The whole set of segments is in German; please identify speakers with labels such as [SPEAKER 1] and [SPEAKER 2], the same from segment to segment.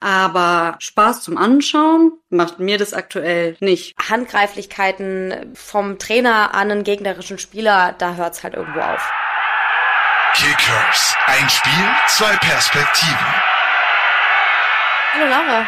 [SPEAKER 1] Aber Spaß zum Anschauen macht mir das aktuell nicht.
[SPEAKER 2] Handgreiflichkeiten vom Trainer an einen gegnerischen Spieler, da hört's halt irgendwo auf.
[SPEAKER 3] Kickers. Ein Spiel, zwei Perspektiven.
[SPEAKER 2] Hallo Laura.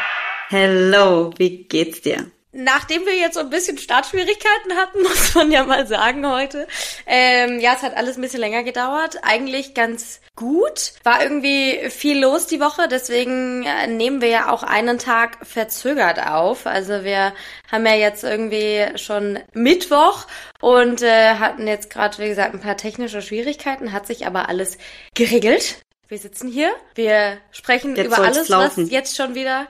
[SPEAKER 1] Hello, wie geht's dir?
[SPEAKER 2] Nachdem wir jetzt so ein bisschen Startschwierigkeiten hatten, muss man ja mal sagen heute. Ähm, ja, es hat alles ein bisschen länger gedauert. Eigentlich ganz gut. War irgendwie viel los die Woche, deswegen äh, nehmen wir ja auch einen Tag verzögert auf. Also wir haben ja jetzt irgendwie schon Mittwoch und äh, hatten jetzt gerade, wie gesagt, ein paar technische Schwierigkeiten, hat sich aber alles geregelt. Wir sitzen hier, wir sprechen
[SPEAKER 1] Jetzt
[SPEAKER 2] über alles,
[SPEAKER 1] laufen.
[SPEAKER 2] was jetzt schon wieder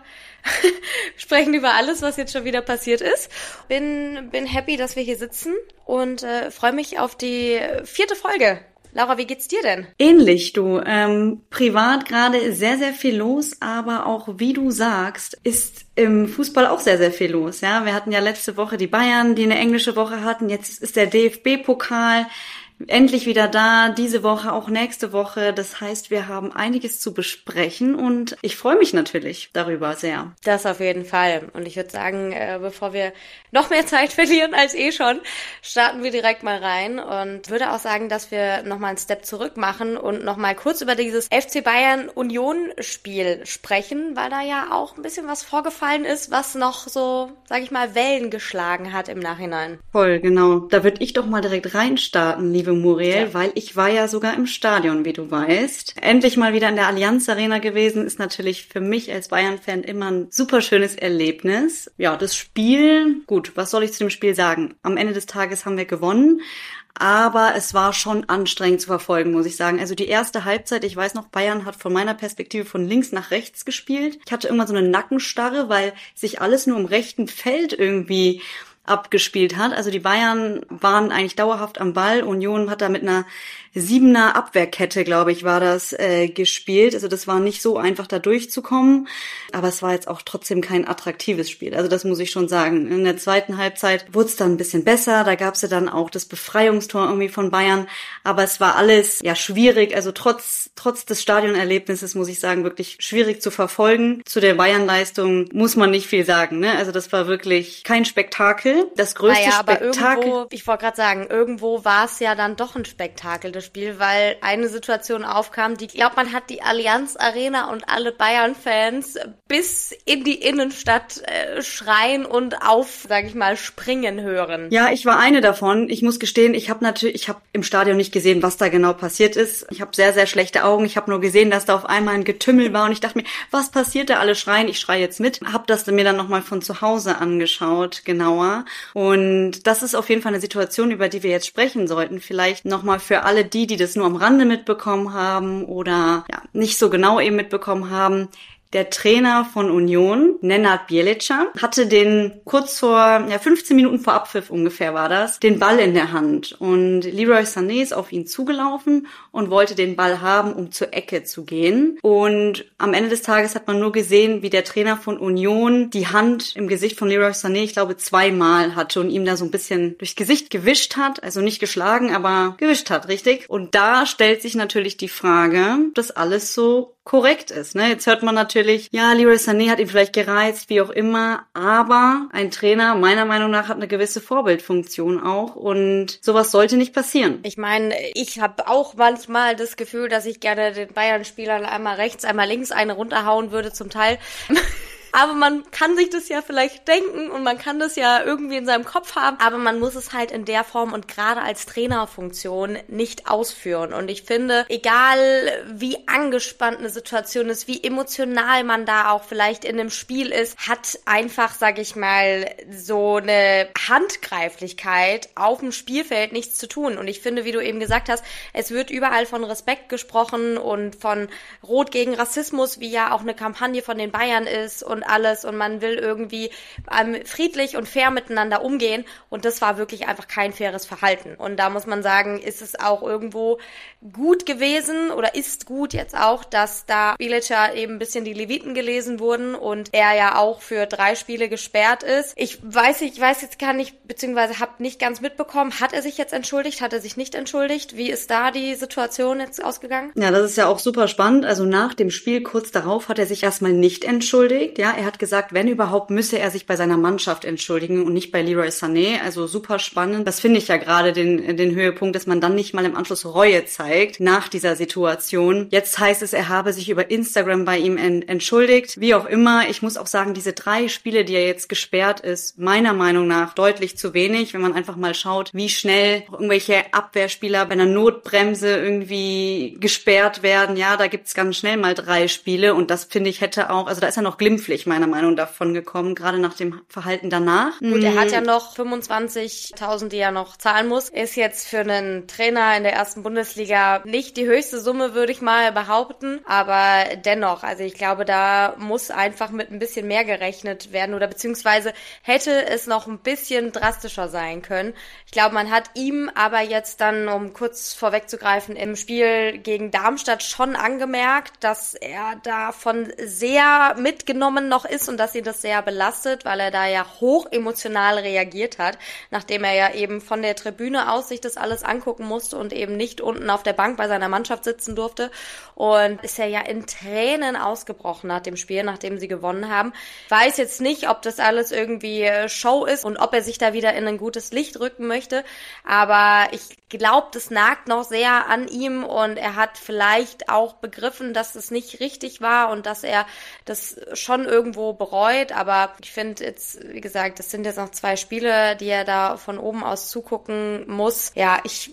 [SPEAKER 2] sprechen über alles, was jetzt schon wieder passiert ist. Bin, bin happy, dass wir hier sitzen und äh, freue mich auf die vierte Folge. Laura, wie geht's dir denn?
[SPEAKER 1] Ähnlich, du. Ähm, privat gerade sehr, sehr viel los, aber auch, wie du sagst, ist im Fußball auch sehr, sehr viel los. Ja, wir hatten ja letzte Woche die Bayern, die eine englische Woche hatten. Jetzt ist der DFB-Pokal endlich wieder da, diese Woche, auch nächste Woche. Das heißt, wir haben einiges zu besprechen und ich freue mich natürlich darüber sehr.
[SPEAKER 2] Das auf jeden Fall. Und ich würde sagen, äh, bevor wir noch mehr Zeit verlieren als eh schon, starten wir direkt mal rein und würde auch sagen, dass wir nochmal einen Step zurück machen und nochmal kurz über dieses FC Bayern Union Spiel sprechen, weil da ja auch ein bisschen was vorgefallen ist, was noch so, sag ich mal, Wellen geschlagen hat im Nachhinein.
[SPEAKER 1] Voll, genau. Da würde ich doch mal direkt reinstarten, liebe Muriel,
[SPEAKER 2] Ja.
[SPEAKER 1] weil ich war ja sogar im Stadion, wie du weißt. Endlich mal wieder in der Allianz Arena gewesen, ist natürlich für mich als Bayern-Fan immer ein super schönes Erlebnis. Ja, das Spiel, gut, was soll ich zu dem Spiel sagen? Am Ende des Tages haben wir gewonnen. Aber es war schon anstrengend zu verfolgen, muss ich sagen. Also die erste Halbzeit, ich weiß noch, Bayern hat von meiner Perspektive von links nach rechts gespielt. Ich hatte immer so eine Nackenstarre, weil sich alles nur im rechten Feld irgendwie abgespielt hat. Also die Bayern waren eigentlich dauerhaft am Ball. Union hat da mit einer siebener Abwehrkette, glaube ich, war das äh, gespielt. Also das war nicht so einfach da durchzukommen. Aber es war jetzt auch trotzdem kein attraktives Spiel. Also das muss ich schon sagen. In der zweiten Halbzeit wurde es dann ein bisschen besser. Da gab es ja dann auch das Befreiungstor irgendwie von Bayern. Aber es war alles ja schwierig. Also trotz, trotz des Stadionerlebnisses muss ich sagen, wirklich schwierig zu verfolgen. Zu der Bayern-Leistung muss man nicht viel sagen. Ne? Also das war wirklich kein Spektakel. Das größte
[SPEAKER 2] naja, aber
[SPEAKER 1] Spektakel.
[SPEAKER 2] irgendwo, ich wollte gerade sagen, irgendwo war es ja dann doch ein Spektakel, das Spiel, weil eine Situation aufkam, die, ich man hat die Allianz Arena und alle Bayern-Fans bis in die Innenstadt äh, schreien und auf, sag ich mal, springen hören.
[SPEAKER 1] Ja, ich war eine davon. Ich muss gestehen, ich habe natürlich, ich habe im Stadion nicht gesehen, was da genau passiert ist. Ich habe sehr, sehr schlechte Augen. Ich habe nur gesehen, dass da auf einmal ein Getümmel war und ich dachte mir, was passiert da? Alle schreien, ich schreie jetzt mit. Hab das mir dann nochmal von zu Hause angeschaut, genauer. Und das ist auf jeden Fall eine Situation, über die wir jetzt sprechen sollten. Vielleicht nochmal für alle die, die das nur am Rande mitbekommen haben oder ja, nicht so genau eben mitbekommen haben. Der Trainer von Union, Nenad Bjelica, hatte den kurz vor, ja, 15 Minuten vor Abpfiff ungefähr war das, den Ball in der Hand. Und Leroy Sané ist auf ihn zugelaufen und wollte den Ball haben, um zur Ecke zu gehen. Und am Ende des Tages hat man nur gesehen, wie der Trainer von Union die Hand im Gesicht von Leroy Sané, ich glaube, zweimal hatte und ihm da so ein bisschen durchs Gesicht gewischt hat. Also nicht geschlagen, aber gewischt hat, richtig? Und da stellt sich natürlich die Frage, ob das alles so korrekt ist. Ne? Jetzt hört man natürlich, ja, Leroy Sané hat ihn vielleicht gereizt, wie auch immer, aber ein Trainer meiner Meinung nach hat eine gewisse Vorbildfunktion auch und sowas sollte nicht passieren.
[SPEAKER 2] Ich meine, ich habe auch manchmal das Gefühl, dass ich gerne den Bayern-Spielern einmal rechts, einmal links eine runterhauen würde zum Teil. Aber man kann sich das ja vielleicht denken und man kann das ja irgendwie in seinem Kopf haben, aber man muss es halt in der Form und gerade als Trainerfunktion nicht ausführen. Und ich finde, egal wie angespannt eine Situation ist, wie emotional man da auch vielleicht in einem Spiel ist, hat einfach, sag ich mal, so eine Handgreiflichkeit auf dem Spielfeld nichts zu tun. Und ich finde, wie du eben gesagt hast, es wird überall von Respekt gesprochen und von Rot gegen Rassismus, wie ja auch eine Kampagne von den Bayern ist und und alles und man will irgendwie ähm, friedlich und fair miteinander umgehen und das war wirklich einfach kein faires Verhalten. Und da muss man sagen, ist es auch irgendwo gut gewesen oder ist gut jetzt auch, dass da Bilica eben ein bisschen die Leviten gelesen wurden und er ja auch für drei Spiele gesperrt ist. Ich weiß, ich weiß jetzt gar nicht, beziehungsweise habe nicht ganz mitbekommen, hat er sich jetzt entschuldigt, hat er sich nicht entschuldigt? Wie ist da die Situation jetzt ausgegangen?
[SPEAKER 1] Ja, das ist ja auch super spannend. Also nach dem Spiel kurz darauf hat er sich erstmal nicht entschuldigt. Ja, er hat gesagt, wenn überhaupt, müsse er sich bei seiner Mannschaft entschuldigen und nicht bei Leroy Sané. Also super spannend. Das finde ich ja gerade den, den Höhepunkt, dass man dann nicht mal im Anschluss Reue zeigt nach dieser Situation. Jetzt heißt es, er habe sich über Instagram bei ihm entschuldigt. Wie auch immer, ich muss auch sagen, diese drei Spiele, die er jetzt gesperrt ist, meiner Meinung nach deutlich zu wenig, wenn man einfach mal schaut, wie schnell irgendwelche Abwehrspieler bei einer Notbremse irgendwie gesperrt werden. Ja, da gibt's ganz schnell mal drei Spiele und das finde ich hätte auch, also da ist er noch glimpflich meiner Meinung nach davon gekommen, gerade nach dem Verhalten danach.
[SPEAKER 2] Gut, er hat ja noch 25.000, die er noch zahlen muss. Ist jetzt für einen Trainer in der ersten Bundesliga nicht die höchste Summe, würde ich mal behaupten, aber dennoch, also ich glaube, da muss einfach mit ein bisschen mehr gerechnet werden oder beziehungsweise hätte es noch ein bisschen drastischer sein können. Ich glaube, man hat ihm aber jetzt dann, um kurz vorwegzugreifen, im Spiel gegen Darmstadt schon angemerkt, dass er davon sehr mitgenommen noch ist und dass ihn das sehr belastet, weil er da ja hoch emotional reagiert hat, nachdem er ja eben von der Tribüne aus sich das alles angucken musste und eben nicht unten auf der Bank bei seiner Mannschaft sitzen durfte. Und ist er ja in Tränen ausgebrochen nach dem Spiel, nachdem sie gewonnen haben. Weiß jetzt nicht, ob das alles irgendwie äh, Show ist und ob er sich da wieder in ein gutes Licht rücken möchte. Aber ich glaube, das nagt noch sehr an ihm und er hat vielleicht auch begriffen, dass es nicht richtig war und dass er das schon irgendwo bereut. Aber ich finde jetzt, wie gesagt, das sind jetzt noch zwei Spiele, die er da von oben aus zugucken muss. Ja, ich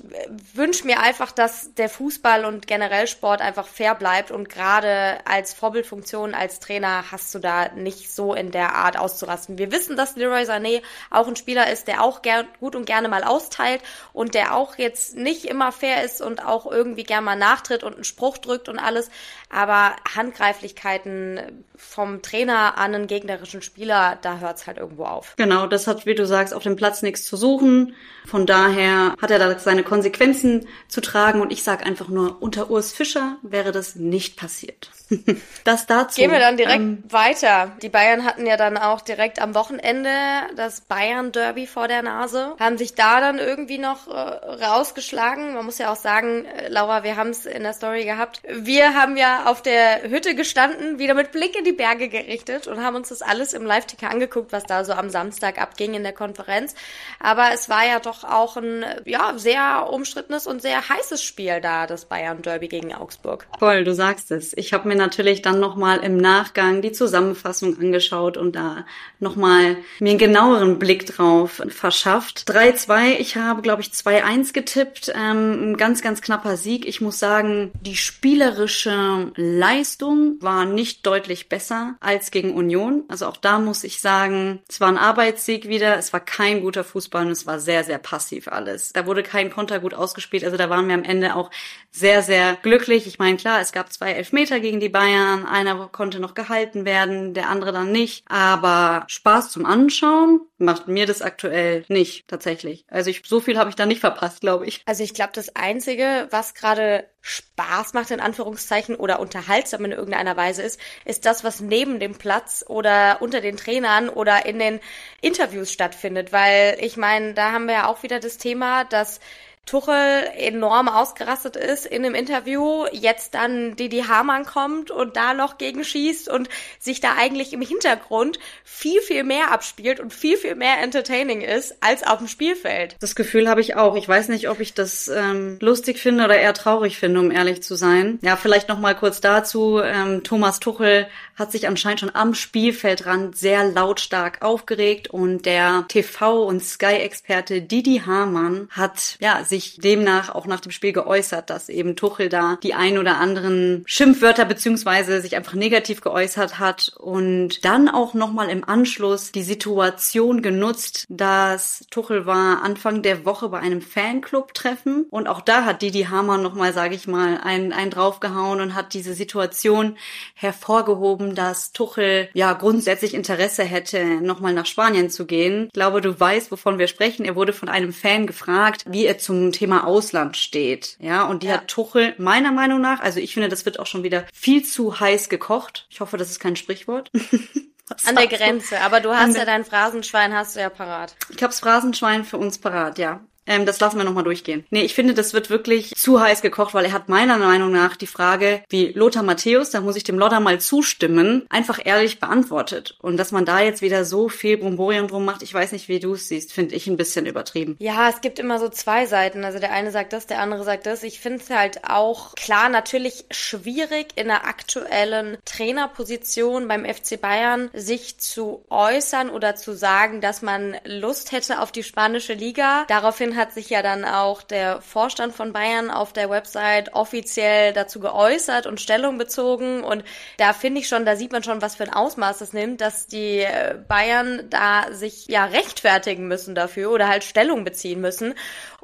[SPEAKER 2] wünsche mir einfach, dass der Fußball und generell Sport einfach fair bleibt und gerade als Vorbildfunktion als Trainer hast du da nicht so in der Art auszurasten. Wir wissen, dass Leroy Sané auch ein Spieler ist, der auch gern, gut und gerne mal austeilt und der auch jetzt nicht immer fair ist und auch irgendwie gern mal nachtritt und einen Spruch drückt und alles. Aber Handgreiflichkeiten vom Trainer an einen gegnerischen Spieler, da hört's halt irgendwo auf.
[SPEAKER 1] Genau, das hat, wie du sagst, auf dem Platz nichts zu suchen. Von daher hat er da seine Konsequenzen zu tragen und ich sag einfach nur, unter Urs Fischer wäre das nicht passiert. das dazu.
[SPEAKER 2] Gehen wir dann direkt ähm, weiter. Die Bayern hatten ja dann auch direkt am Wochenende das Bayern Derby vor der Nase, haben sich da dann irgendwie noch äh, rausgeschlagen. Man muss ja auch sagen, äh, Laura, wir haben es in der Story gehabt. Wir haben ja auf der Hütte gestanden, wieder mit Blick in die Berge gerichtet und haben uns das alles im Live-Ticker angeguckt, was da so am Samstag abging in der Konferenz. Aber es war ja doch auch ein ja sehr umstrittenes und sehr heißes Spiel da, das Bayern Derby gegen Augsburg.
[SPEAKER 1] Voll, du sagst es. Ich habe mir natürlich dann nochmal im Nachgang die Zusammenfassung angeschaut und da nochmal mir einen genaueren Blick drauf verschafft. 3-2, ich habe, glaube ich, 2-1 getippt. Ähm, ein ganz, ganz knapper Sieg. Ich muss sagen, die spielerische Leistung war nicht deutlich besser als gegen Union. Also auch da muss ich sagen, es war ein Arbeitssieg wieder. Es war kein guter Fußball und es war sehr, sehr passiv alles. Da wurde kein Konter gut ausgespielt. Also da waren wir am Ende auch sehr, sehr glücklich. Ich meine, klar, es gab zwei Elfmeter gegen die Bayern. Einer konnte noch gehalten werden, der andere dann nicht. Aber Spaß zum Anschauen macht mir das aktuell nicht tatsächlich. Also ich, so viel habe ich da nicht verpasst, glaube ich.
[SPEAKER 2] Also ich glaube, das Einzige, was gerade Spaß macht, in Anführungszeichen, oder unterhaltsam in irgendeiner Weise ist, ist das, was neben dem Platz oder unter den Trainern oder in den Interviews stattfindet. Weil ich meine, da haben wir ja auch wieder das Thema, dass Tuchel enorm ausgerastet ist in einem Interview, jetzt dann Didi Hamann kommt und da noch gegenschießt und sich da eigentlich im Hintergrund viel, viel mehr abspielt und viel, viel mehr entertaining ist als auf dem Spielfeld.
[SPEAKER 1] Das Gefühl habe ich auch. Ich weiß nicht, ob ich das ähm, lustig finde oder eher traurig finde, um ehrlich zu sein. Ja, vielleicht noch mal kurz dazu. Ähm, Thomas Tuchel hat sich anscheinend schon am Spielfeldrand sehr lautstark aufgeregt und der TV- und Sky-Experte Didi Hamann hat ja sich demnach auch nach dem Spiel geäußert, dass eben Tuchel da die ein oder anderen Schimpfwörter beziehungsweise sich einfach negativ geäußert hat und dann auch nochmal im Anschluss die Situation genutzt, dass Tuchel war Anfang der Woche bei einem Fanclub-Treffen und auch da hat Didi Hamann nochmal, sage ich mal, einen, einen draufgehauen und hat diese Situation hervorgehoben, dass Tuchel ja grundsätzlich Interesse hätte, nochmal nach Spanien zu gehen. Ich glaube, du weißt, wovon wir sprechen. Er wurde von einem Fan gefragt, wie er zum Thema Ausland steht. Ja, und die ja. hat Tuchel meiner Meinung nach, also ich finde, das wird auch schon wieder viel zu heiß gekocht. Ich hoffe, das ist kein Sprichwort.
[SPEAKER 2] An der Grenze, aber du hast ja dein Phrasenschwein, hast du ja parat.
[SPEAKER 1] Ich hab's Phrasenschwein für uns parat, ja. Ähm, das lassen wir nochmal durchgehen. Nee, ich finde, das wird wirklich zu heiß gekocht, weil er hat meiner Meinung nach die Frage, wie Lothar Matthäus, da muss ich dem Lodder mal zustimmen, einfach ehrlich beantwortet. Und dass man da jetzt wieder so viel Bromborium drum macht, ich weiß nicht, wie du es siehst, finde ich ein bisschen übertrieben.
[SPEAKER 2] Ja, es gibt immer so zwei Seiten. Also der eine sagt das, der andere sagt das. Ich finde es halt auch klar, natürlich schwierig in der aktuellen Trainerposition beim FC Bayern sich zu äußern oder zu sagen, dass man Lust hätte auf die spanische Liga. Daraufhin hat sich ja dann auch der Vorstand von Bayern auf der Website offiziell dazu geäußert und Stellung bezogen. Und da finde ich schon, da sieht man schon, was für ein Ausmaß das nimmt, dass die äh, Bayern da sich ja rechtfertigen müssen dafür oder halt Stellung beziehen müssen.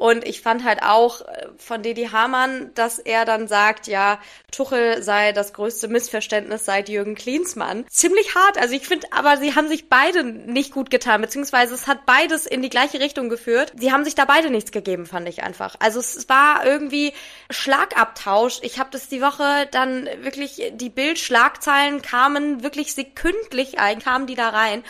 [SPEAKER 2] Und ich fand halt auch äh, von Didi Hamann, dass er dann sagt, ja, Tuchel sei das größte Missverständnis seit Jürgen Klinsmann. Ziemlich hart. Also ich finde, aber sie haben sich beide nicht gut getan, beziehungsweise es hat beides in die gleiche Richtung geführt. Sie haben sich dabei beide nichts gegeben, fand ich einfach. Also es war irgendwie Schlagabtausch. Ich habe das die Woche dann wirklich, die Bildschlagzeilen kamen wirklich sekündlich ein, kamen die da rein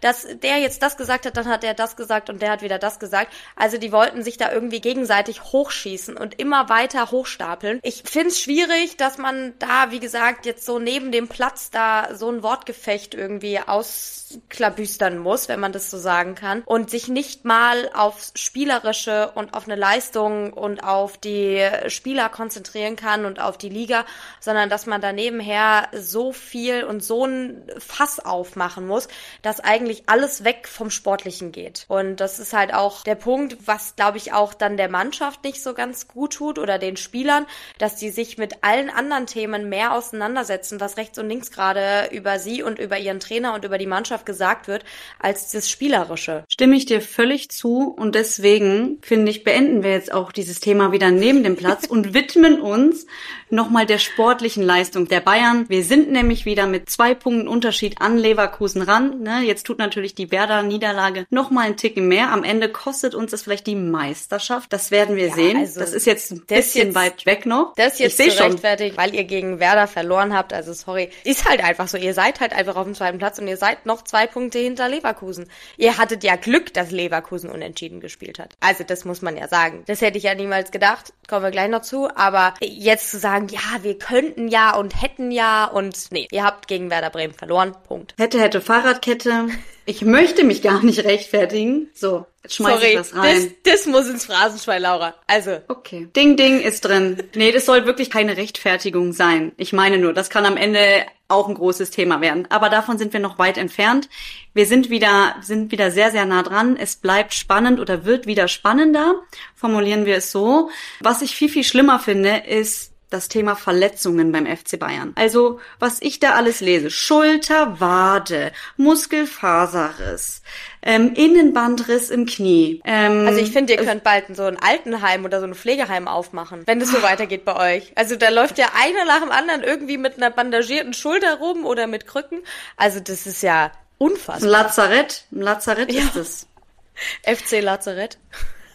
[SPEAKER 2] dass der jetzt das gesagt hat, dann hat der das gesagt und der hat wieder das gesagt. Also die wollten sich da irgendwie gegenseitig hochschießen und immer weiter hochstapeln. Ich finde es schwierig, dass man da, wie gesagt, jetzt so neben dem Platz da so ein Wortgefecht irgendwie ausklabüstern muss, wenn man das so sagen kann, und sich nicht mal aufs Spielerische und auf eine Leistung und auf die Spieler konzentrieren kann und auf die Liga, sondern dass man da nebenher so viel und so ein Fass aufmachen muss, dass eigentlich alles weg vom Sportlichen geht. Und das ist halt auch der Punkt, was glaube ich auch dann der Mannschaft nicht so ganz gut tut oder den Spielern, dass die sich mit allen anderen Themen mehr auseinandersetzen, was rechts und links gerade über sie und über ihren Trainer und über die Mannschaft gesagt wird, als das Spielerische.
[SPEAKER 1] Stimme ich dir völlig zu und deswegen finde ich, beenden wir jetzt auch dieses Thema wieder neben dem Platz und widmen uns nochmal der sportlichen Leistung der Bayern. Wir sind nämlich wieder mit zwei Punkten Unterschied an Leverkusen ran. Ne? Jetzt tut natürlich die Werder-Niederlage nochmal einen Ticken mehr. Am Ende kostet uns das vielleicht die Meisterschaft. Das werden wir ja, sehen. Also das ist jetzt ein bisschen jetzt, weit weg noch.
[SPEAKER 2] Das ist jetzt ich zu rechtfertigt, weil ihr gegen Werder verloren habt. Also sorry, ist halt einfach so. Ihr seid halt einfach auf dem zweiten Platz und ihr seid noch zwei Punkte hinter Leverkusen. Ihr hattet ja Glück, dass Leverkusen unentschieden gespielt hat. Also das muss man ja sagen. Das hätte ich ja niemals gedacht. Kommen wir gleich noch zu. Aber jetzt zu sagen, ja, wir könnten ja und hätten ja und nee, ihr habt gegen Werder Bremen verloren. Punkt.
[SPEAKER 1] Hätte, hätte Fahrradkette. Ich möchte mich gar nicht rechtfertigen. So, schmeiß Sorry, ich das rein.
[SPEAKER 2] Das, das muss ins Phrasenschwein, Laura. Also.
[SPEAKER 1] Okay. Ding, Ding ist drin. Nee, das soll wirklich keine Rechtfertigung sein. Ich meine nur, das kann am Ende auch ein großes Thema werden. Aber davon sind wir noch weit entfernt. Wir sind wieder, sind wieder sehr, sehr nah dran. Es bleibt spannend oder wird wieder spannender. Formulieren wir es so. Was ich viel, viel schlimmer finde, ist, das Thema Verletzungen beim FC Bayern. Also, was ich da alles lese. Schulter, Wade, Muskelfaserriss, ähm, Innenbandriss im Knie. Ähm,
[SPEAKER 2] also ich finde, ihr könnt bald so ein Altenheim oder so ein Pflegeheim aufmachen, wenn das so weitergeht bei euch. Also da läuft ja einer nach dem anderen irgendwie mit einer bandagierten Schulter rum oder mit Krücken. Also das ist ja unfassbar.
[SPEAKER 1] Ein Lazarett, ein Lazarett ja. ist es.
[SPEAKER 2] FC Lazarett.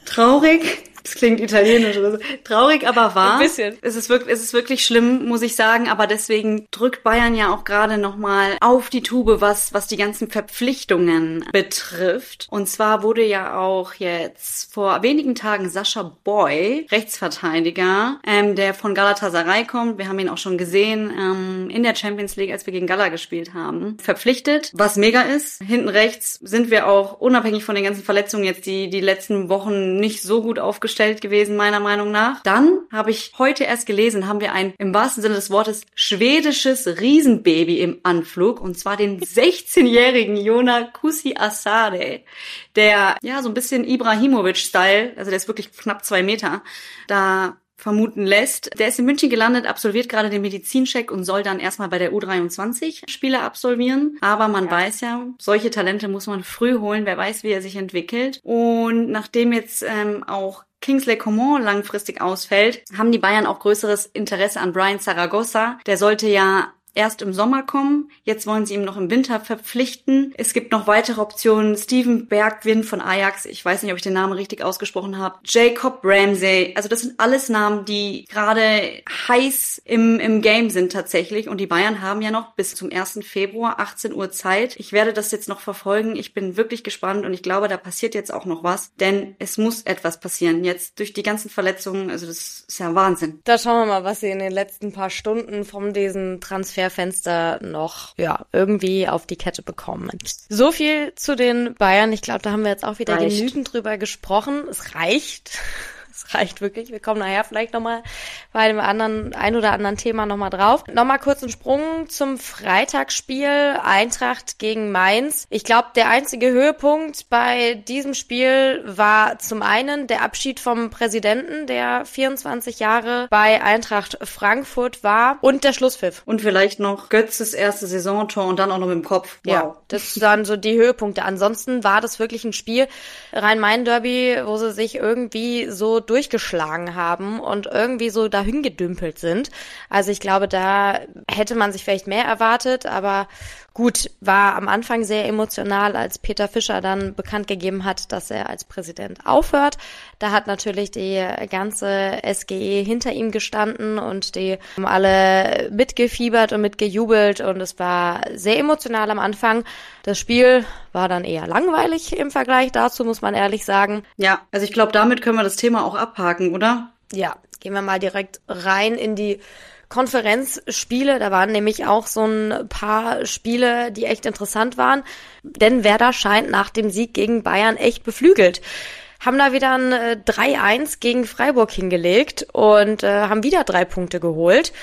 [SPEAKER 1] Traurig. Das klingt italienisch oder so. Traurig, aber wahr. Ein bisschen. Es ist wirklich, es ist wirklich schlimm, muss ich sagen. Aber deswegen drückt Bayern ja auch gerade nochmal auf die Tube, was, was die ganzen Verpflichtungen betrifft. Und zwar wurde ja auch jetzt vor wenigen Tagen Sascha Boy, Rechtsverteidiger, ähm, der von Galatasaray kommt. Wir haben ihn auch schon gesehen ähm, in der Champions League, als wir gegen Gala gespielt haben. Verpflichtet, was mega ist. Hinten rechts sind wir auch unabhängig von den ganzen Verletzungen jetzt die, die letzten Wochen nicht so gut aufgestellt aufgestellt gewesen, meiner Meinung nach. Dann habe ich heute erst gelesen, haben wir ein im wahrsten Sinne des Wortes schwedisches Riesenbaby im Anflug und zwar den 16-jährigen Jona Kusi Asade, der ja so ein bisschen Ibrahimovic-Style, also der ist wirklich knapp zwei Meter, da vermuten lässt. Der ist in München gelandet, absolviert gerade den Medizincheck und soll dann erstmal bei der U23 Spiele absolvieren. Aber man ja. weiß ja, solche Talente muss man früh holen. Wer weiß, wie er sich entwickelt. Und nachdem jetzt ähm, auch Kingsley Coman langfristig ausfällt, haben die Bayern auch größeres Interesse an Brian Zaragoza. Der sollte ja erst im Sommer kommen. Jetzt wollen sie ihm noch im Winter verpflichten. Es gibt noch weitere Optionen. Steven Bergwind von Ajax. Ich weiß nicht, ob ich den Namen richtig ausgesprochen habe. Jacob Ramsey. Also das sind alles Namen, die gerade heiß im, im Game sind tatsächlich. Und die Bayern haben ja noch bis zum 1. Februar 18 Uhr Zeit. Ich werde das jetzt noch verfolgen. Ich bin wirklich gespannt und ich glaube, da passiert jetzt auch noch was. Denn es muss etwas passieren. Jetzt durch die ganzen Verletzungen. Also das ist ja Wahnsinn.
[SPEAKER 2] Da schauen wir mal, was sie in den letzten paar Stunden von diesen Transfer Transferfenster noch ja irgendwie auf die Kette bekommen. So viel zu den Bayern. Ich glaube, da haben wir jetzt auch wieder reicht. genügend drüber gesprochen. Es reicht. Reicht wirklich. Wir kommen nachher vielleicht nochmal bei dem anderen, ein oder anderen Thema nochmal drauf. Nochmal kurz einen Sprung zum Freitagsspiel Eintracht gegen Mainz. Ich glaube, der einzige Höhepunkt bei diesem Spiel war zum einen der Abschied vom Präsidenten, der 24 Jahre bei Eintracht Frankfurt war und der Schlusspfiff.
[SPEAKER 1] Und vielleicht noch Götzes erste Saisontor und dann auch noch mit dem Kopf.
[SPEAKER 2] Wow. Ja, das waren so die Höhepunkte. Ansonsten war das wirklich ein Spiel, Rhein-Main-Derby, wo sie sich irgendwie so durchgeschlagen haben und irgendwie so dahin gedümpelt sind. Also ich glaube, da hätte man sich vielleicht mehr erwartet, aber gut, war am Anfang sehr emotional, als Peter Fischer dann bekannt gegeben hat, dass er als Präsident aufhört. Da hat natürlich die ganze SGE hinter ihm gestanden und die haben alle mitgefiebert und mitgejubelt und es war sehr emotional am Anfang. Das Spiel war dann eher langweilig im Vergleich dazu, muss man ehrlich sagen.
[SPEAKER 1] Ja, also ich glaube, damit können wir das Thema auch abhaken, oder?
[SPEAKER 2] Ja, gehen wir mal direkt rein in die Konferenzspiele. Da waren nämlich auch so ein paar Spiele, die echt interessant waren. Denn Werder scheint nach dem Sieg gegen Bayern echt beflügelt. Haben da wieder ein 3-1 äh, gegen Freiburg hingelegt und äh, haben wieder drei Punkte geholt.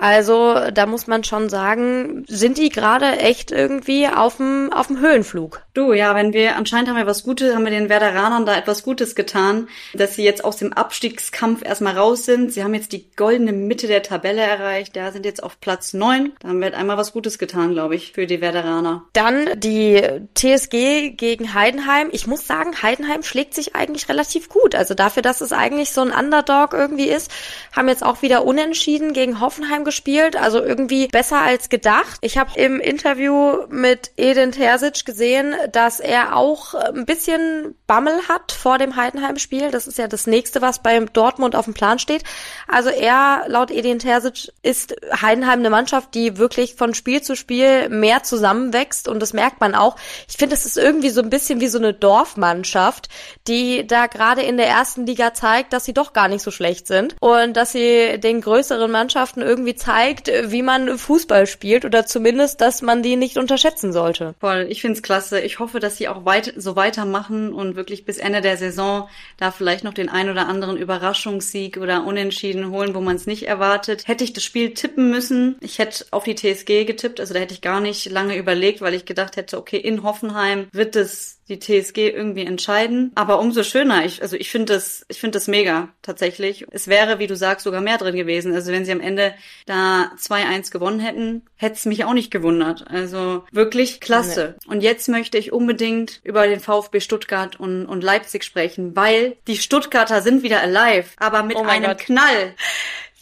[SPEAKER 2] Also da muss man schon sagen, sind die gerade echt irgendwie auf dem auf dem Höhenflug.
[SPEAKER 1] Du, ja, wenn wir anscheinend haben wir was Gutes, haben wir den Werderanern da etwas Gutes getan, dass sie jetzt aus dem Abstiegskampf erstmal raus sind. Sie haben jetzt die goldene Mitte der Tabelle erreicht. Da sind jetzt auf Platz neun. Da haben wir einmal was Gutes getan, glaube ich, für die Werderaner.
[SPEAKER 2] Dann die TSG gegen Heidenheim. Ich muss sagen, Heidenheim schlägt sich eigentlich relativ gut. Also dafür, dass es eigentlich so ein Underdog irgendwie ist, haben jetzt auch wieder unentschieden gegen Hoffenheim gespielt, also irgendwie besser als gedacht. Ich habe im Interview mit Edin Terzic gesehen, dass er auch ein bisschen Bammel hat vor dem Heidenheim-Spiel. Das ist ja das nächste, was beim Dortmund auf dem Plan steht. Also er, laut Edin Terzic, ist Heidenheim eine Mannschaft, die wirklich von Spiel zu Spiel mehr zusammenwächst und das merkt man auch. Ich finde, es ist irgendwie so ein bisschen wie so eine Dorfmannschaft, die da gerade in der ersten Liga zeigt, dass sie doch gar nicht so schlecht sind und dass sie den größeren Mannschaften irgendwie zeigt, wie man Fußball spielt oder zumindest, dass man die nicht unterschätzen sollte.
[SPEAKER 1] Voll, ich find's klasse. Ich hoffe, dass sie auch weit, so weitermachen und wirklich bis Ende der Saison da vielleicht noch den ein oder anderen Überraschungssieg oder Unentschieden holen, wo man es nicht erwartet. Hätte ich das Spiel tippen müssen, ich hätte auf die TSG getippt, also da hätte ich gar nicht lange überlegt, weil ich gedacht hätte, okay, in Hoffenheim wird es die TSG irgendwie entscheiden. Aber umso schöner. Ich, also ich finde das, ich finde das mega tatsächlich. Es wäre, wie du sagst, sogar mehr drin gewesen. Also wenn sie am Ende da 2-1 gewonnen hätten, hätte es mich auch nicht gewundert. Also wirklich klasse. Nee. Und jetzt möchte ich unbedingt über den VfB Stuttgart und, und Leipzig sprechen, weil die Stuttgarter sind wieder alive, aber mit oh einem Gott. Knall.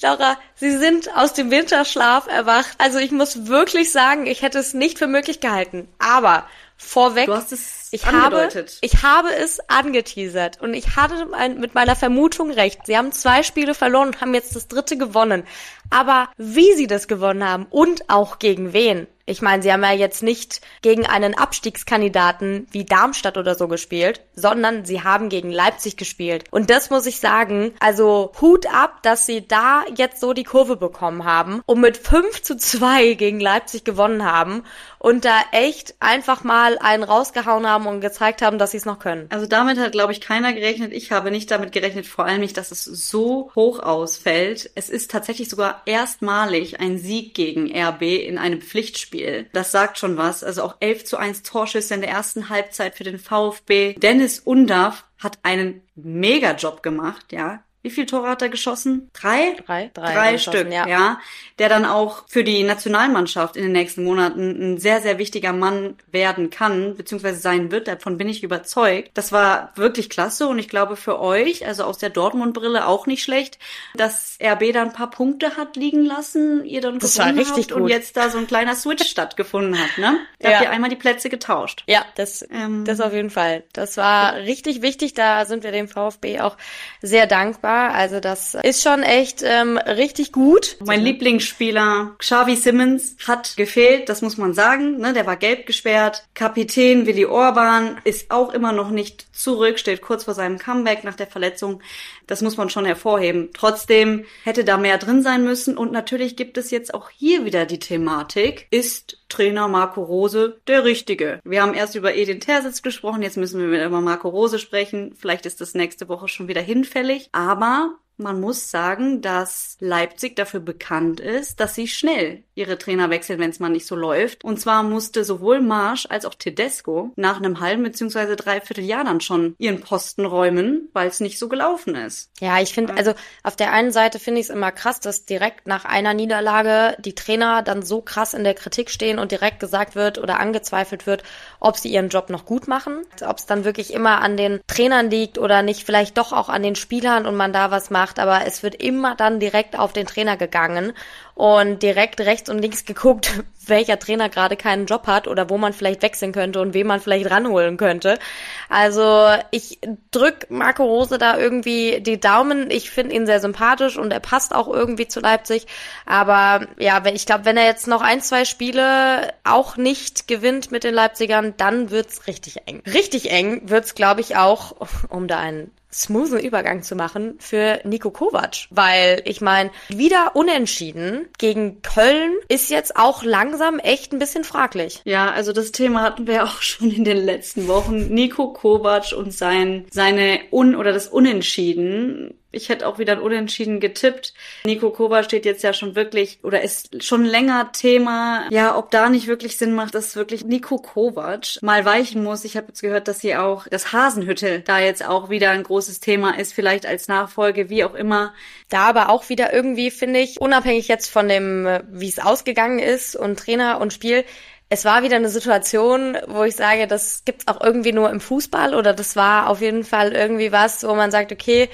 [SPEAKER 2] Laura, Sie sind aus dem Winterschlaf erwacht. Also ich muss wirklich sagen, ich hätte es nicht für möglich gehalten. Aber vorweg.
[SPEAKER 1] Du hast es
[SPEAKER 2] ich angedeutet. Habe, ich habe es angeteasert und ich hatte mit meiner Vermutung recht. Sie haben zwei Spiele verloren und haben jetzt das dritte gewonnen. Aber wie sie das gewonnen haben und auch gegen wen, ich meine, sie haben ja jetzt nicht gegen einen Abstiegskandidaten wie Darmstadt oder so gespielt, sondern sie haben gegen Leipzig gespielt. Und das muss ich sagen, also Hut ab, dass sie da jetzt so die Kurve bekommen haben und mit 5 zu 2 gegen Leipzig gewonnen haben und da echt einfach mal einen rausgehauen haben und gezeigt haben, dass sie es noch können.
[SPEAKER 1] Also damit hat, glaube ich, keiner gerechnet. Ich habe nicht damit gerechnet, vor allem nicht, dass es so hoch ausfällt. Es ist tatsächlich sogar erstmalig ein Sieg gegen RB in einem Pflichtspiel. Das sagt schon was. Also auch 11 zu 1 Torschüsse in der ersten Halbzeit für den VfB. Dennis Undav hat einen Mega-Job gemacht, ja wie viel Tore hat er geschossen? Drei?
[SPEAKER 2] Drei,
[SPEAKER 1] drei, drei Stück, ja. ja. Der dann auch für die Nationalmannschaft in den nächsten Monaten ein sehr, sehr wichtiger Mann werden kann, beziehungsweise sein wird. Davon bin ich überzeugt. Das war wirklich klasse und ich glaube für euch, also aus der Dortmund-Brille auch nicht schlecht, dass RB da ein paar Punkte hat liegen lassen, ihr dann
[SPEAKER 2] das war richtig
[SPEAKER 1] habt gut. und jetzt da so ein kleiner Switch stattgefunden hat, ne? Da ja. habt ihr einmal die Plätze getauscht.
[SPEAKER 2] Ja, das, ähm, das auf jeden Fall. Das war richtig wichtig. Da sind wir dem VfB auch sehr dankbar Also das ist schon echt ähm, richtig gut.
[SPEAKER 1] Mein Lieblingsspieler Xavi Simmons hat gefehlt, das muss man sagen. Ne? Der war gelb gesperrt. Kapitän Willi Orban ist auch immer noch nicht zurück, steht kurz vor seinem Comeback nach der Verletzung. Das muss man schon hervorheben. Trotzdem hätte da mehr drin sein müssen. Und natürlich gibt es jetzt auch hier wieder die Thematik. Ist Trainer Marco Rose der Richtige? Wir haben erst über Edin Tersitz gesprochen, jetzt müssen wir über Marco Rose sprechen. Vielleicht ist das nächste Woche schon wieder hinfällig. Aber man muss sagen, dass Leipzig dafür bekannt ist, dass sie schnell ihre Trainer wechseln, wenn es mal nicht so läuft. Und zwar musste sowohl Marsch als auch Tedesco nach einem halben bzw. dreiviertel Jahr dann schon ihren Posten räumen, weil es nicht so gelaufen ist.
[SPEAKER 2] Ja, ich finde, also auf der einen Seite finde ich es immer krass, dass direkt nach einer Niederlage die Trainer dann so krass in der Kritik stehen und direkt gesagt wird oder angezweifelt wird, ob sie ihren Job noch gut machen, ob es dann wirklich immer an den Trainern liegt oder nicht vielleicht doch auch an den Spielern und man da was macht gemacht, aber es wird immer dann direkt auf den Trainer gegangen und direkt rechts und links geguckt, welcher Trainer gerade keinen Job hat oder wo man vielleicht wechseln könnte und wen man vielleicht ranholen könnte. Also ich drück Marco Rose da irgendwie die Daumen. Ich finde ihn sehr sympathisch und er passt auch irgendwie zu Leipzig. Aber ja, ich glaube, wenn er jetzt noch ein, zwei Spiele auch nicht gewinnt mit den Leipzigern, dann wird's richtig eng. Richtig eng wird's, glaube ich, auch, um da einen smoothen Übergang zu machen für Nico Kovac, weil ich meine, wieder unentschieden gegen Köln ist jetzt auch langsam echt ein bisschen fraglich.
[SPEAKER 1] Ja, also das Thema hatten wir auch schon in den letzten Wochen. Nico Kovac und sein seine Un oder das Unentschieden ich hätte auch wieder Unentschieden getippt. Nico Koba steht jetzt ja schon wirklich oder ist schon länger Thema. Ja, ob da nicht wirklich Sinn macht, dass wirklich Nico Kovac mal weichen muss. Ich habe jetzt gehört, dass sie auch das Hasenhütte da jetzt auch wieder ein großes Thema ist, vielleicht als Nachfolge, wie auch immer.
[SPEAKER 2] Da aber auch wieder irgendwie finde ich, unabhängig jetzt von dem, wie es ausgegangen ist und Trainer und Spiel, es war wieder eine Situation, wo ich sage, das gibt's auch irgendwie nur im Fußball oder das war auf jeden Fall irgendwie was, wo man sagt, okay,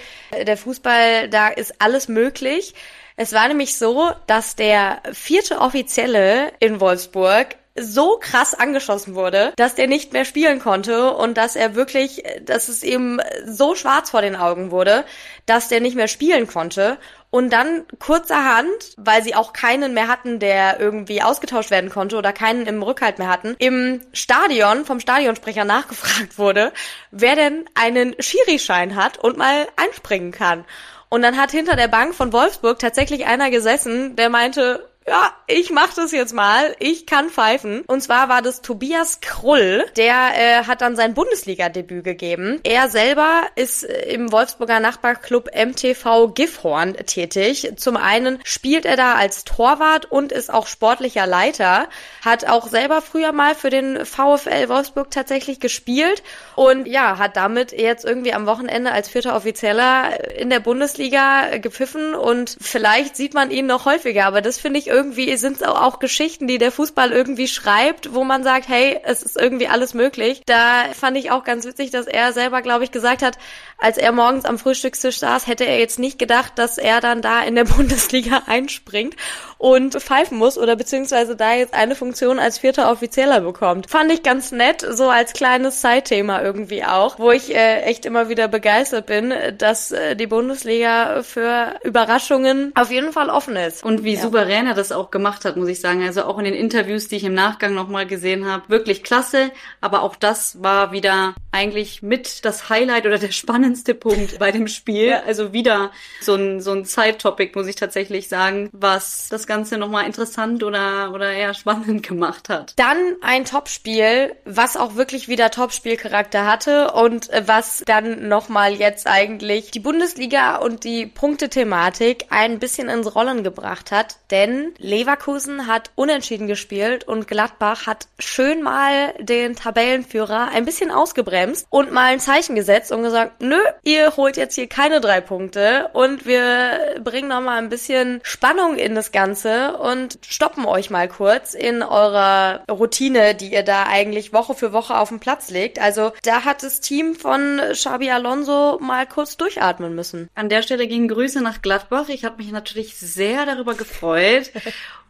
[SPEAKER 2] der Fußball, da ist alles möglich. Es war nämlich so, dass der vierte Offizielle in Wolfsburg so krass angeschossen wurde, dass der nicht mehr spielen konnte und dass er wirklich, dass es ihm so schwarz vor den Augen wurde, dass der nicht mehr spielen konnte und dann kurzerhand, weil sie auch keinen mehr hatten, der irgendwie ausgetauscht werden konnte oder keinen im Rückhalt mehr hatten, im Stadion vom Stadionsprecher nachgefragt wurde, wer denn einen Schiri-Schein hat und mal einspringen kann. Und dann hat hinter der Bank von Wolfsburg tatsächlich einer gesessen, der meinte, ja, ich mach das jetzt mal. Ich kann pfeifen. Und zwar war das Tobias Krull. Der äh, hat dann sein Bundesliga-Debüt gegeben. Er selber ist äh, im Wolfsburger Nachbarclub MTV Gifhorn tätig. Zum einen spielt er da als Torwart und ist auch sportlicher Leiter. Hat auch selber früher mal für den VfL Wolfsburg tatsächlich gespielt. Und ja, hat damit jetzt irgendwie am Wochenende als vierter Offizieller in der Bundesliga gepfiffen. Und vielleicht sieht man ihn noch häufiger. Aber das finde ich irgendwie sind es auch Geschichten, die der Fußball irgendwie schreibt, wo man sagt, hey, es ist irgendwie alles möglich. Da fand ich auch ganz witzig, dass er selber, glaube ich, gesagt hat, als er morgens am Frühstückstisch saß, hätte er jetzt nicht gedacht, dass er dann da in der Bundesliga einspringt und pfeifen muss oder beziehungsweise da jetzt eine Funktion als vierter Offizieller bekommt. Fand ich ganz nett, so als kleines Side-Thema irgendwie auch, wo ich äh, echt immer wieder begeistert bin, dass äh, die Bundesliga für Überraschungen auf jeden Fall offen ist.
[SPEAKER 1] Und wie ja. souverän er das auch gemacht hat, muss ich sagen. Also auch in den Interviews, die ich im Nachgang nochmal gesehen habe, wirklich klasse. Aber auch das war wieder eigentlich mit das Highlight oder der spannendste Punkt bei dem Spiel. Also wieder so ein, so ein Side-Topic, muss ich tatsächlich sagen, was das Ganze nochmal interessant oder, oder eher spannend gemacht hat.
[SPEAKER 2] Dann ein Topspiel, was auch wirklich wieder Topspielcharakter hatte und was dann nochmal jetzt eigentlich die Bundesliga und die Punktethematik ein bisschen ins Rollen gebracht hat, denn Leverkusen hat unentschieden gespielt und Gladbach hat schön mal den Tabellenführer ein bisschen ausgebremst und mal ein Zeichen gesetzt und gesagt, nö, ihr holt jetzt hier keine drei Punkte und wir bringen noch mal ein bisschen Spannung in das Ganze und stoppen euch mal kurz in eurer Routine, die ihr da eigentlich Woche für Woche auf dem Platz legt. Also da hat das Team von Xabi Alonso mal kurz durchatmen müssen.
[SPEAKER 1] An der Stelle gingen Grüße nach Gladbach. Ich habe mich natürlich sehr darüber gefreut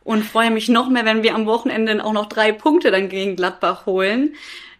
[SPEAKER 1] und freue mich noch mehr, wenn wir am Wochenende auch noch drei Punkte dann gegen Gladbach holen.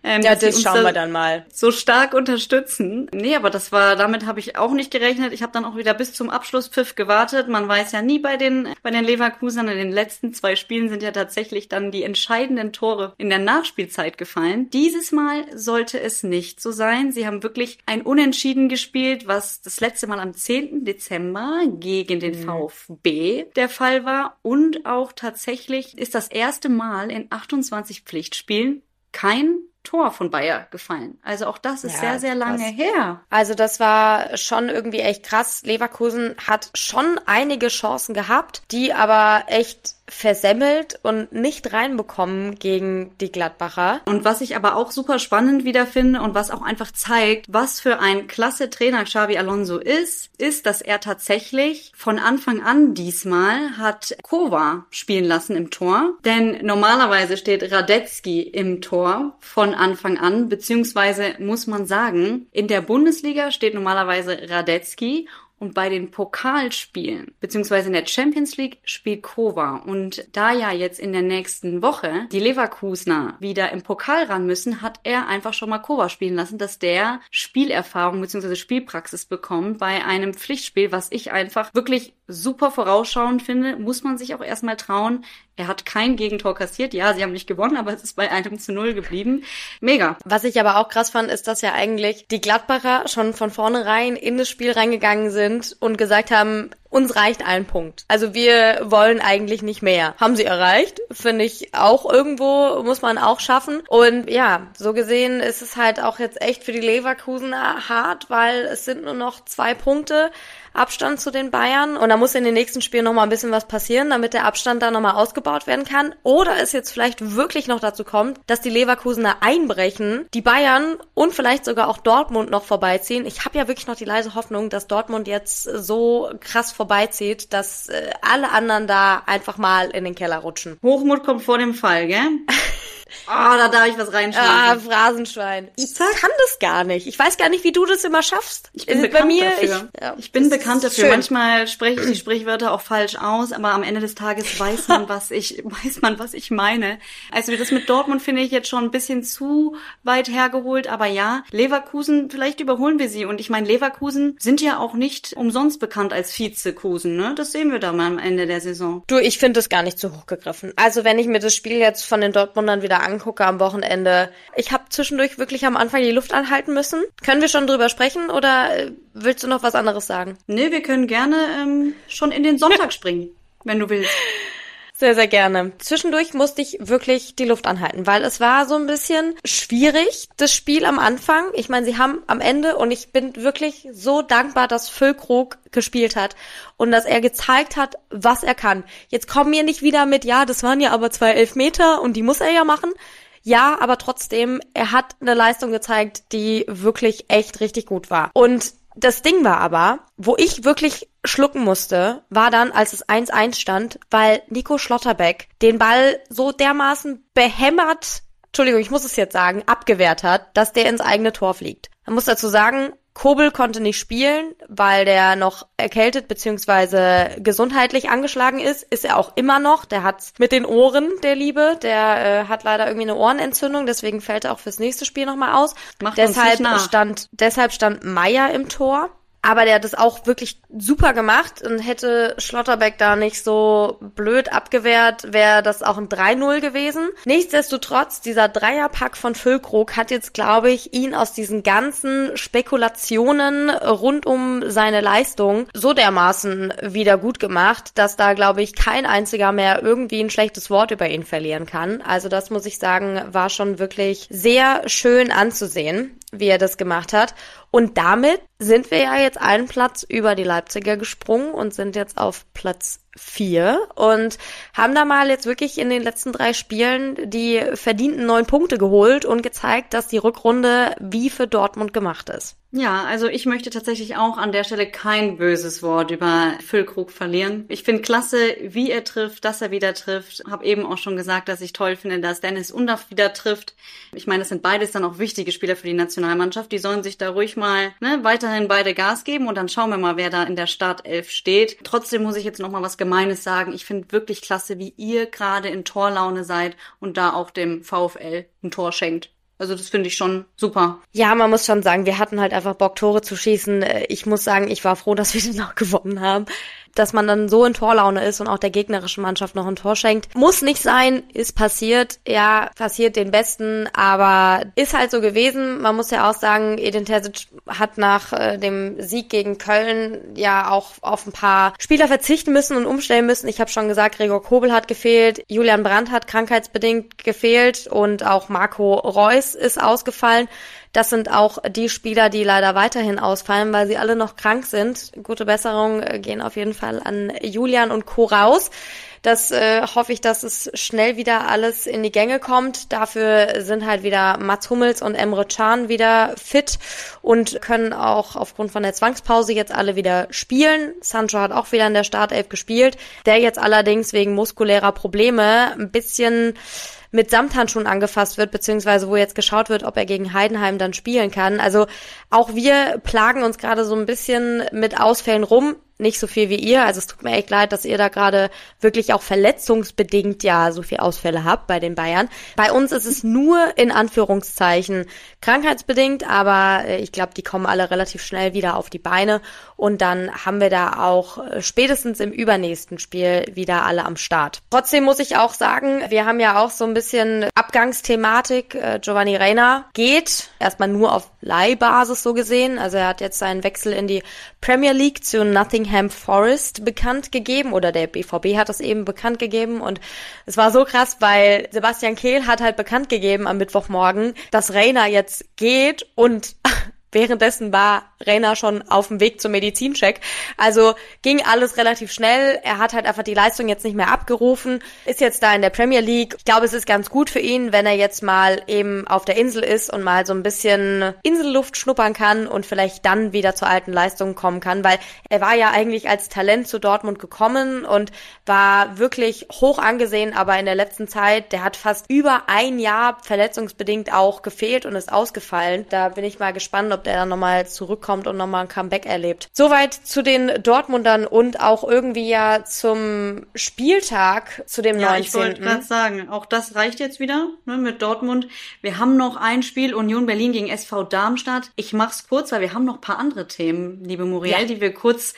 [SPEAKER 2] Ähm, ja, das schauen wir dann mal.
[SPEAKER 1] So stark unterstützen. Nee, aber das war, damit habe ich auch nicht gerechnet. Ich habe dann auch wieder bis zum Abschlusspfiff gewartet. Man weiß ja nie bei den, bei den Leverkusenern. In den letzten zwei Spielen sind ja tatsächlich dann die entscheidenden Tore in der Nachspielzeit gefallen. Dieses Mal sollte es nicht so sein. Sie haben wirklich ein Unentschieden gespielt, was das letzte Mal am 10. Dezember gegen den mhm. VfB der Fall war. Und auch tatsächlich ist das erste Mal in 28 Pflichtspielen kein Tor von Bayer gefallen. Also auch das ist ja, sehr, sehr lange
[SPEAKER 2] krass.
[SPEAKER 1] her.
[SPEAKER 2] Also das war schon irgendwie echt krass. Leverkusen hat schon einige Chancen gehabt, die aber echt versemmelt und nicht reinbekommen gegen die Gladbacher.
[SPEAKER 1] Und was ich aber auch super spannend wieder finde und was auch einfach zeigt, was für ein klasse Trainer Xavi Alonso ist, ist, dass er tatsächlich von Anfang an diesmal hat Kova spielen lassen im Tor. Denn normalerweise steht Radetzky im Tor von Anfang an, beziehungsweise muss man sagen, in der Bundesliga steht normalerweise Radetzky und bei den Pokalspielen, beziehungsweise in der Champions League spielt Kova. Und da ja jetzt in der nächsten Woche die Leverkusener wieder im Pokal ran müssen, hat er einfach schon mal Kova spielen lassen, dass der Spielerfahrung beziehungsweise Spielpraxis bekommt bei einem Pflichtspiel, was ich einfach wirklich super vorausschauend finde, muss man sich auch erstmal trauen. Er hat kein Gegentor kassiert. Ja, sie haben nicht gewonnen, aber es ist bei einem zu null geblieben. Mega.
[SPEAKER 2] Was ich aber auch krass fand, ist, dass ja eigentlich die Gladbacher schon von vornherein in das Spiel reingegangen sind und gesagt haben, uns reicht ein Punkt. Also wir wollen eigentlich nicht mehr. Haben sie erreicht, finde ich auch irgendwo, muss man auch schaffen. Und ja, so gesehen ist es halt auch jetzt echt für die Leverkusener hart, weil es sind nur noch zwei Punkte. Abstand zu den Bayern und da muss in den nächsten Spielen noch mal ein bisschen was passieren, damit der Abstand da noch mal ausgebaut werden kann. Oder es jetzt vielleicht wirklich noch dazu kommt, dass die Leverkusener einbrechen, die Bayern und vielleicht sogar auch Dortmund noch vorbeiziehen. Ich habe ja wirklich noch die leise Hoffnung, dass Dortmund jetzt so krass vorbeizieht, dass äh, alle anderen da einfach mal in den Keller rutschen.
[SPEAKER 1] Hochmut kommt vor dem Fall, gell? Ah, oh, da darf ich was reinschneiden.
[SPEAKER 2] Ah, Phrasenschwein. Ich kann das gar nicht. Ich weiß gar nicht, wie du das immer schaffst.
[SPEAKER 1] Ich bin bekannt bei mir, dafür. Ich, ja, ich bin bekannt dafür. Schön. Manchmal spreche ich die Sprichwörter auch falsch aus, aber am Ende des Tages weiß man, was ich, weiß man, was ich meine. Also das mit Dortmund finde ich jetzt schon ein bisschen zu weit hergeholt, aber ja, Leverkusen, vielleicht überholen wir sie. Und ich meine, Leverkusen sind ja auch nicht umsonst bekannt als Vizekusen, ne? Das sehen wir da mal am Ende der Saison.
[SPEAKER 2] Du, ich finde das gar nicht zu hoch gegriffen. Also wenn ich mir das Spiel jetzt von den Dortmundern wieder angucke am Wochenende. Ich habe zwischendurch wirklich am Anfang die Luft anhalten müssen. Können wir schon drüber sprechen oder äh, willst du noch was anderes sagen?
[SPEAKER 1] Nee, wir können gerne ähm, schon in den Sonntag springen, wenn du willst.
[SPEAKER 2] Sehr, sehr gerne. Zwischendurch musste ich wirklich die Luft anhalten, weil es war so ein bisschen schwierig, das Spiel am Anfang. Ich meine, sie haben am Ende, und ich bin wirklich so dankbar, dass Füllkrug gespielt hat und dass er gezeigt hat, was er kann. Jetzt kommen wir nicht wieder mit, ja, das waren ja aber zwei Elfmeter und die muss er ja machen. Ja, aber trotzdem, er hat eine Leistung gezeigt, die wirklich echt richtig gut war. Und das Ding war aber, wo ich wirklich schlucken musste, war dann, als es 1-1 stand, weil Nico Schlotterbeck den Ball so dermaßen behämmert, Entschuldigung, ich muss es jetzt sagen, abgewehrt hat, dass der ins eigene Tor fliegt. Man muss dazu sagen, Kobel konnte nicht spielen, weil der noch erkältet bzw. gesundheitlich angeschlagen ist. Ist er auch immer noch. Der hat's mit den Ohren, der Liebe. Der äh, hat leider irgendwie eine Ohrenentzündung, deswegen fällt er auch fürs nächste Spiel nochmal aus. Macht deshalb stand, deshalb stand Meier im Tor. Aber der hat es auch wirklich super gemacht und hätte Schlotterbeck da nicht so blöd abgewehrt, wäre das auch ein 3-0 gewesen. Nichtsdestotrotz, dieser Dreierpack von Füllkrug hat jetzt, glaube ich, ihn aus diesen ganzen Spekulationen rund um seine Leistung so dermaßen wieder gut gemacht, dass da, glaube ich, kein einziger mehr irgendwie ein schlechtes Wort über ihn verlieren kann. Also das muss ich sagen, war schon wirklich sehr schön anzusehen wie er das gemacht hat. Und damit sind wir ja jetzt einen Platz über die Leipziger gesprungen und sind jetzt auf Platz vier und haben da mal jetzt wirklich in den letzten drei Spielen die verdienten neun Punkte geholt und gezeigt, dass die Rückrunde wie für Dortmund gemacht ist.
[SPEAKER 1] Ja, also ich möchte tatsächlich auch an der Stelle kein böses Wort über Füllkrug verlieren. Ich finde klasse, wie er trifft, dass er wieder trifft. Hab eben auch schon gesagt, dass ich toll finde, dass Dennis Undaff wieder trifft. Ich meine, es sind beides dann auch wichtige Spieler für die Nationalmannschaft. Die sollen sich da ruhig mal ne, weiterhin beide Gas geben und dann schauen wir mal, wer da in der Startelf steht. Trotzdem muss ich jetzt noch mal was Gemeines sagen. Ich finde wirklich klasse, wie ihr gerade in Torlaune seid und da auch dem VfL ein Tor schenkt. Also das finde ich schon super.
[SPEAKER 2] Ja, man muss schon sagen, wir hatten halt einfach Bock, Tore zu schießen. Ich muss sagen, ich war froh, dass wir den auch gewonnen haben dass man dann so in Torlaune ist und auch der gegnerischen Mannschaft noch ein Tor schenkt. Muss nicht sein, ist passiert. Ja, passiert den Besten, aber ist halt so gewesen. Man muss ja auch sagen, Edin Terzic hat nach äh, dem Sieg gegen Köln ja auch auf ein paar Spieler verzichten müssen und umstellen müssen. Ich habe schon gesagt, Gregor Kobel hat gefehlt, Julian Brandt hat krankheitsbedingt gefehlt und auch Marco Reus ist ausgefallen. Das sind auch die Spieler, die leider weiterhin ausfallen, weil sie alle noch krank sind. Gute Besserung äh, gehen auf jeden Fall an Julian und Co. raus. Das äh, hoffe ich, dass es schnell wieder alles in die Gänge kommt. Dafür sind halt wieder Mats Hummels und Emre Can wieder fit und können auch aufgrund von der Zwangspause jetzt alle wieder spielen. Sancho hat auch wieder in der Startelf gespielt, der jetzt allerdings wegen muskulärer Probleme ein bisschen mit Samthandschuhen angefasst wird, beziehungsweise wo jetzt geschaut wird, ob er gegen Heidenheim dann spielen kann. Also auch wir plagen uns gerade so ein bisschen mit Ausfällen rum nicht so viel wie ihr. Also es tut mir echt leid, dass ihr da gerade wirklich auch verletzungsbedingt ja so viel Ausfälle habt bei den Bayern. Bei uns ist es nur in Anführungszeichen krankheitsbedingt, aber äh, ich glaube, die kommen alle relativ schnell wieder auf die Beine und dann haben wir da auch äh, spätestens im übernächsten Spiel wieder alle am Start. Trotzdem muss ich auch sagen, wir haben ja auch so ein bisschen Abgangsthematik. Äh, Giovanni Reina geht erstmal nur auf Leihbasis so gesehen. Also er hat jetzt seinen Wechsel in die Premier League zu Nothing Nottingham Forest bekannt gegeben oder der BVB hat das eben bekannt gegeben. Und es war so krass, weil Sebastian Kehl hat halt bekannt gegeben am Mittwochmorgen, dass Reina jetzt geht und währenddessen war Rainer schon auf dem Weg zum Medizincheck. Also ging alles relativ schnell. Er hat halt einfach die Leistung jetzt nicht mehr abgerufen, ist jetzt da in der Premier League. Ich glaube, es ist ganz gut für ihn, wenn er jetzt mal eben auf der Insel ist und mal so ein bisschen Inselluft schnuppern kann und vielleicht dann wieder zur alten Leistung kommen kann, weil er war ja eigentlich als Talent zu Dortmund gekommen und war wirklich hoch angesehen, aber in der letzten Zeit, der hat fast über ein Jahr verletzungsbedingt auch gefehlt und ist ausgefallen. Da bin ich mal gespannt, ob der dann nochmal zurückkommt zurückkommt und nochmal ein Comeback erlebt. Soweit zu den Dortmundern und auch irgendwie ja zum Spieltag, zu dem ja, 19.
[SPEAKER 1] Ich wollte gerade sagen, auch das reicht jetzt wieder ne, mit Dortmund. Wir haben noch ein Spiel, Union Berlin gegen SV Darmstadt. Ich mach's kurz, weil wir haben noch paar andere Themen, liebe Muriel, ja. die wir kurz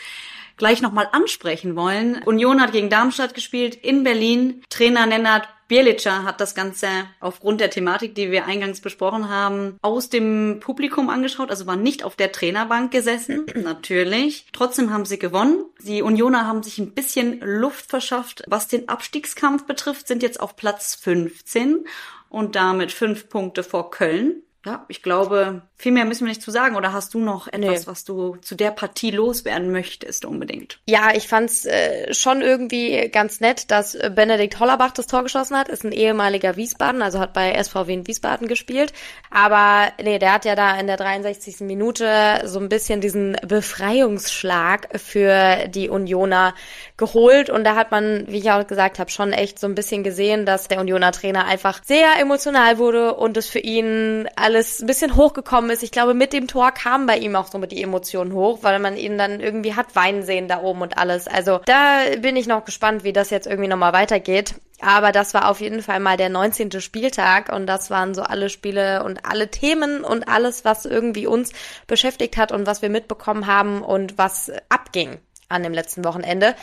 [SPEAKER 1] gleich nochmal ansprechen wollen. Union hat gegen Darmstadt gespielt in Berlin. Trainer Nennert Bielica hat das Ganze aufgrund der Thematik, die wir eingangs besprochen haben, aus dem Publikum angeschaut, also war nicht auf der Trainerbank gesessen, natürlich. Trotzdem haben sie gewonnen. Die Unioner haben sich ein bisschen Luft verschafft. Was den Abstiegskampf betrifft, sind jetzt auf Platz 15 und damit fünf Punkte vor Köln. Ja, ich glaube, viel mehr müssen wir nicht zu sagen. Oder hast du noch etwas, nee. was du zu der Partie loswerden möchtest unbedingt?
[SPEAKER 2] Ja, ich fand's äh, schon irgendwie ganz nett, dass Benedikt Hollerbach das Tor geschossen hat. Ist ein ehemaliger Wiesbaden, also hat bei SVW in Wiesbaden gespielt. Aber nee, der hat ja da in der 63. Minute so ein bisschen diesen Befreiungsschlag für die Unioner geholt. Und da hat man, wie ich auch gesagt habe, schon echt so ein bisschen gesehen, dass der Unioner Trainer einfach sehr emotional wurde und es für ihn alles ein bisschen hochgekommen ist. Ich glaube, mit dem Tor kam bei ihm auch so mit die Emotionen hoch, weil man ihn dann irgendwie hat weinen sehen da oben und alles. Also da bin ich noch gespannt, wie das jetzt irgendwie nochmal weitergeht. Aber das war auf jeden Fall mal der 19. Spieltag und das waren so alle Spiele und alle Themen und alles, was irgendwie uns beschäftigt hat und was wir mitbekommen haben und was abging an dem letzten Wochenende.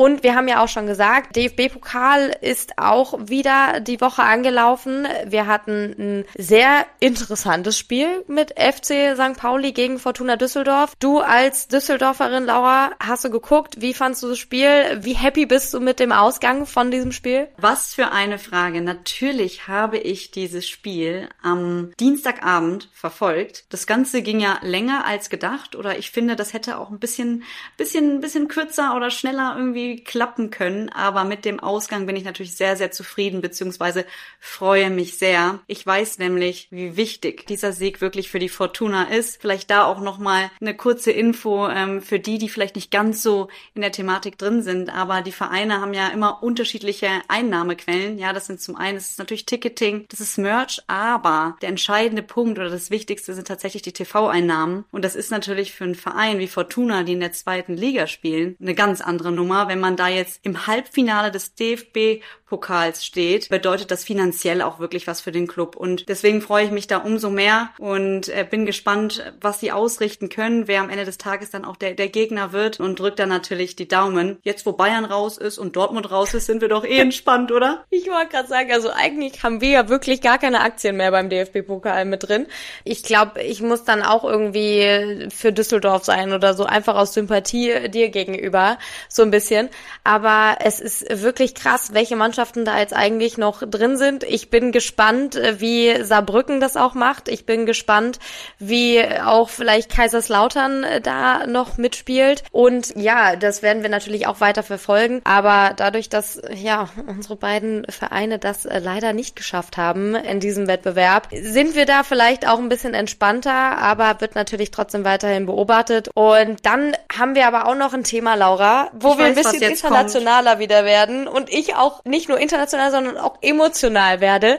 [SPEAKER 2] Und wir haben ja auch schon gesagt, DFB-Pokal ist auch wieder die Woche angelaufen. Wir hatten ein sehr interessantes Spiel mit FC St. Pauli gegen Fortuna Düsseldorf. Du als Düsseldorferin, Laura, hast du geguckt? Wie fandst du das Spiel? Wie happy bist du mit dem Ausgang von diesem Spiel?
[SPEAKER 1] Was für eine Frage. Natürlich habe ich dieses Spiel am Dienstagabend verfolgt. Das Ganze ging ja länger als gedacht oder ich finde, das hätte auch ein bisschen, bisschen, bisschen kürzer oder schneller irgendwie klappen können. Aber mit dem Ausgang bin ich natürlich sehr, sehr zufrieden, beziehungsweise freue mich sehr. Ich weiß nämlich, wie wichtig dieser Sieg wirklich für die Fortuna ist. Vielleicht da auch nochmal eine kurze Info ähm, für die, die vielleicht nicht ganz so in der Thematik drin sind. Aber die Vereine haben ja immer unterschiedliche Einnahmequellen. Ja, das sind zum einen, das ist natürlich Ticketing, das ist Merch, aber der entscheidende Punkt oder das Wichtigste sind tatsächlich die TV-Einnahmen. Und das ist natürlich für einen Verein wie Fortuna, die in der zweiten Liga spielen, eine ganz andere Nummer, wenn man da jetzt im Halbfinale des DFB Pokals steht, bedeutet das finanziell auch wirklich was für den Club. Und deswegen freue ich mich da umso mehr und äh, bin gespannt, was sie ausrichten können, wer am Ende des Tages dann auch der, der Gegner wird und drückt dann natürlich die Daumen. Jetzt, wo Bayern raus ist und Dortmund raus ist, sind wir doch eh entspannt, oder?
[SPEAKER 2] Ich wollte gerade sagen, also eigentlich haben wir ja wirklich gar keine Aktien mehr beim DFB-Pokal mit drin. Ich glaube, ich muss dann auch irgendwie für Düsseldorf sein oder so, einfach aus Sympathie dir gegenüber, so ein bisschen. Aber es ist wirklich krass, welche Mannschaft Mannschaften da jetzt eigentlich noch drin sind. Ich bin gespannt, äh, wie Saarbrücken das auch macht. Ich bin gespannt, wie auch vielleicht Kaiserslautern äh, da noch mitspielt. Und ja, das werden wir natürlich auch weiter verfolgen. Aber dadurch, dass ja unsere beiden Vereine das äh, leider nicht geschafft haben in diesem Wettbewerb, sind wir da vielleicht auch ein bisschen entspannter, aber wird natürlich trotzdem weiterhin beobachtet. Und dann haben wir aber auch noch ein Thema, Laura, wo ich wir ein bisschen internationaler kommt. wieder werden und ich auch nicht nur international, sondern auch emotional werde,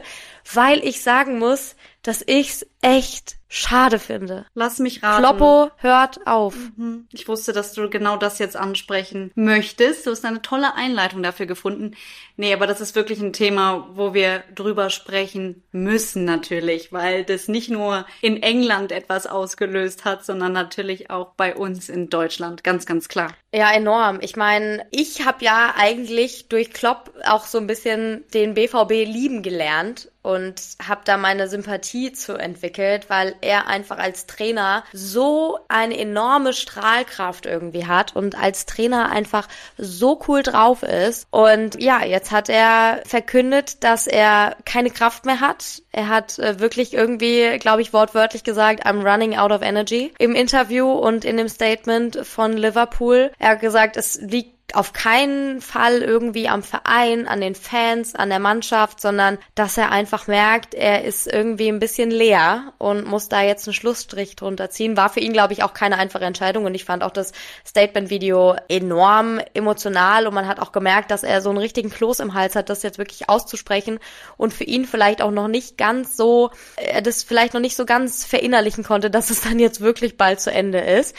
[SPEAKER 2] weil ich sagen muss, dass ich's echt schade finde.
[SPEAKER 1] Lass mich raten.
[SPEAKER 2] Kloppo hört auf.
[SPEAKER 1] Mhm. Ich wusste, dass du genau das jetzt ansprechen möchtest. Du hast eine tolle Einleitung dafür gefunden. Nee, aber das ist wirklich ein Thema, wo wir drüber sprechen müssen natürlich, weil das nicht nur in England etwas ausgelöst hat, sondern natürlich auch bei uns in Deutschland. Ganz, ganz klar.
[SPEAKER 2] Ja, enorm. Ich meine, ich habe ja eigentlich durch Klopp auch so ein bisschen den BVB lieben gelernt und habe da meine Sympathie zu entwickelt, weil er einfach als Trainer so eine enorme Strahlkraft irgendwie hat und als Trainer einfach so cool drauf ist. Und ja, jetzt hat er verkündet, dass er keine Kraft mehr hat. Er hat äh, wirklich irgendwie, glaube ich, wortwörtlich gesagt, I'm running out of energy im Interview und in dem Statement von Liverpool. Er hat gesagt, es liegt auf keinen Fall irgendwie am Verein, an den Fans, an der Mannschaft, sondern dass er einfach merkt, er ist irgendwie ein bisschen leer und muss da jetzt einen Schlussstrich drunter ziehen. War für ihn, glaube ich, auch keine einfache Entscheidung und ich fand auch das Statement-Video enorm emotional und man hat auch gemerkt, dass er so einen richtigen Kloß im Hals hat, das jetzt wirklich auszusprechen und für ihn vielleicht auch noch nicht ganz so, er das vielleicht noch nicht so ganz verinnerlichen konnte, dass es dann jetzt wirklich bald zu Ende ist.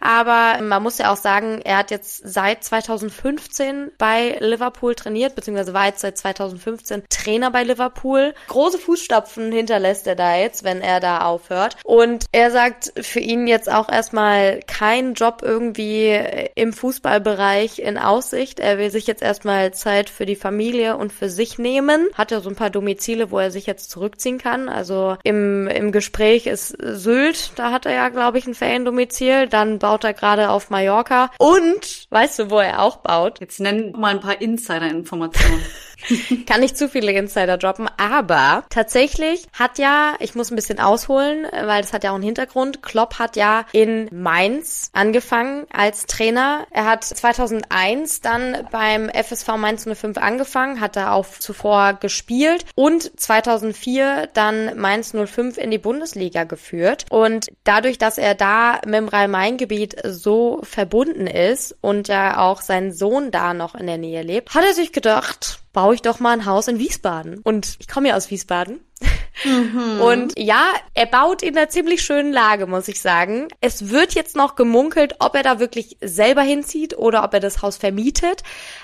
[SPEAKER 2] Aber man muss ja auch sagen, er hat jetzt seit 2015 bei Liverpool trainiert, beziehungsweise war jetzt seit 2015 Trainer bei Liverpool. Große Fußstapfen hinterlässt er da jetzt, wenn er da aufhört. Und er sagt für ihn jetzt auch erstmal kein Job irgendwie im Fußballbereich in Aussicht. Er will sich jetzt erstmal Zeit für die Familie und für sich nehmen. Hat ja so ein paar Domizile, wo er sich jetzt zurückziehen kann. Also im, im Gespräch ist Sylt, da hat er ja, glaube ich, ein Feriendomizil. Dann baut er gerade auf Mallorca. Und, weißt du, wo er auch baut?
[SPEAKER 1] Jetzt nenn mal ein paar Insider-Informationen.
[SPEAKER 2] Kann nicht zu viele Insider droppen, aber tatsächlich hat ja, ich muss ein bisschen ausholen, weil das hat ja auch einen Hintergrund. Klopp hat ja in Mainz angefangen als Trainer. Er hat 2001 dann beim FSV Mainz 05 angefangen, hat da auch zuvor gespielt und 2004 dann Mainz 05 in die Bundesliga geführt. Und dadurch, dass er da mit dem Rhein-Main-Gebiet so verbunden ist und ja auch sein Sohn da noch in der Nähe lebt, hat er sich gedacht, baue ich doch mal ein Haus in Wiesbaden. Und ich komme ja aus Wiesbaden. Mhm. Und ja, er baut in einer ziemlich schönen Lage, muss ich sagen. Es wird jetzt noch gemunkelt, ob er da wirklich selber hinzieht oder ob er das Haus vermietet.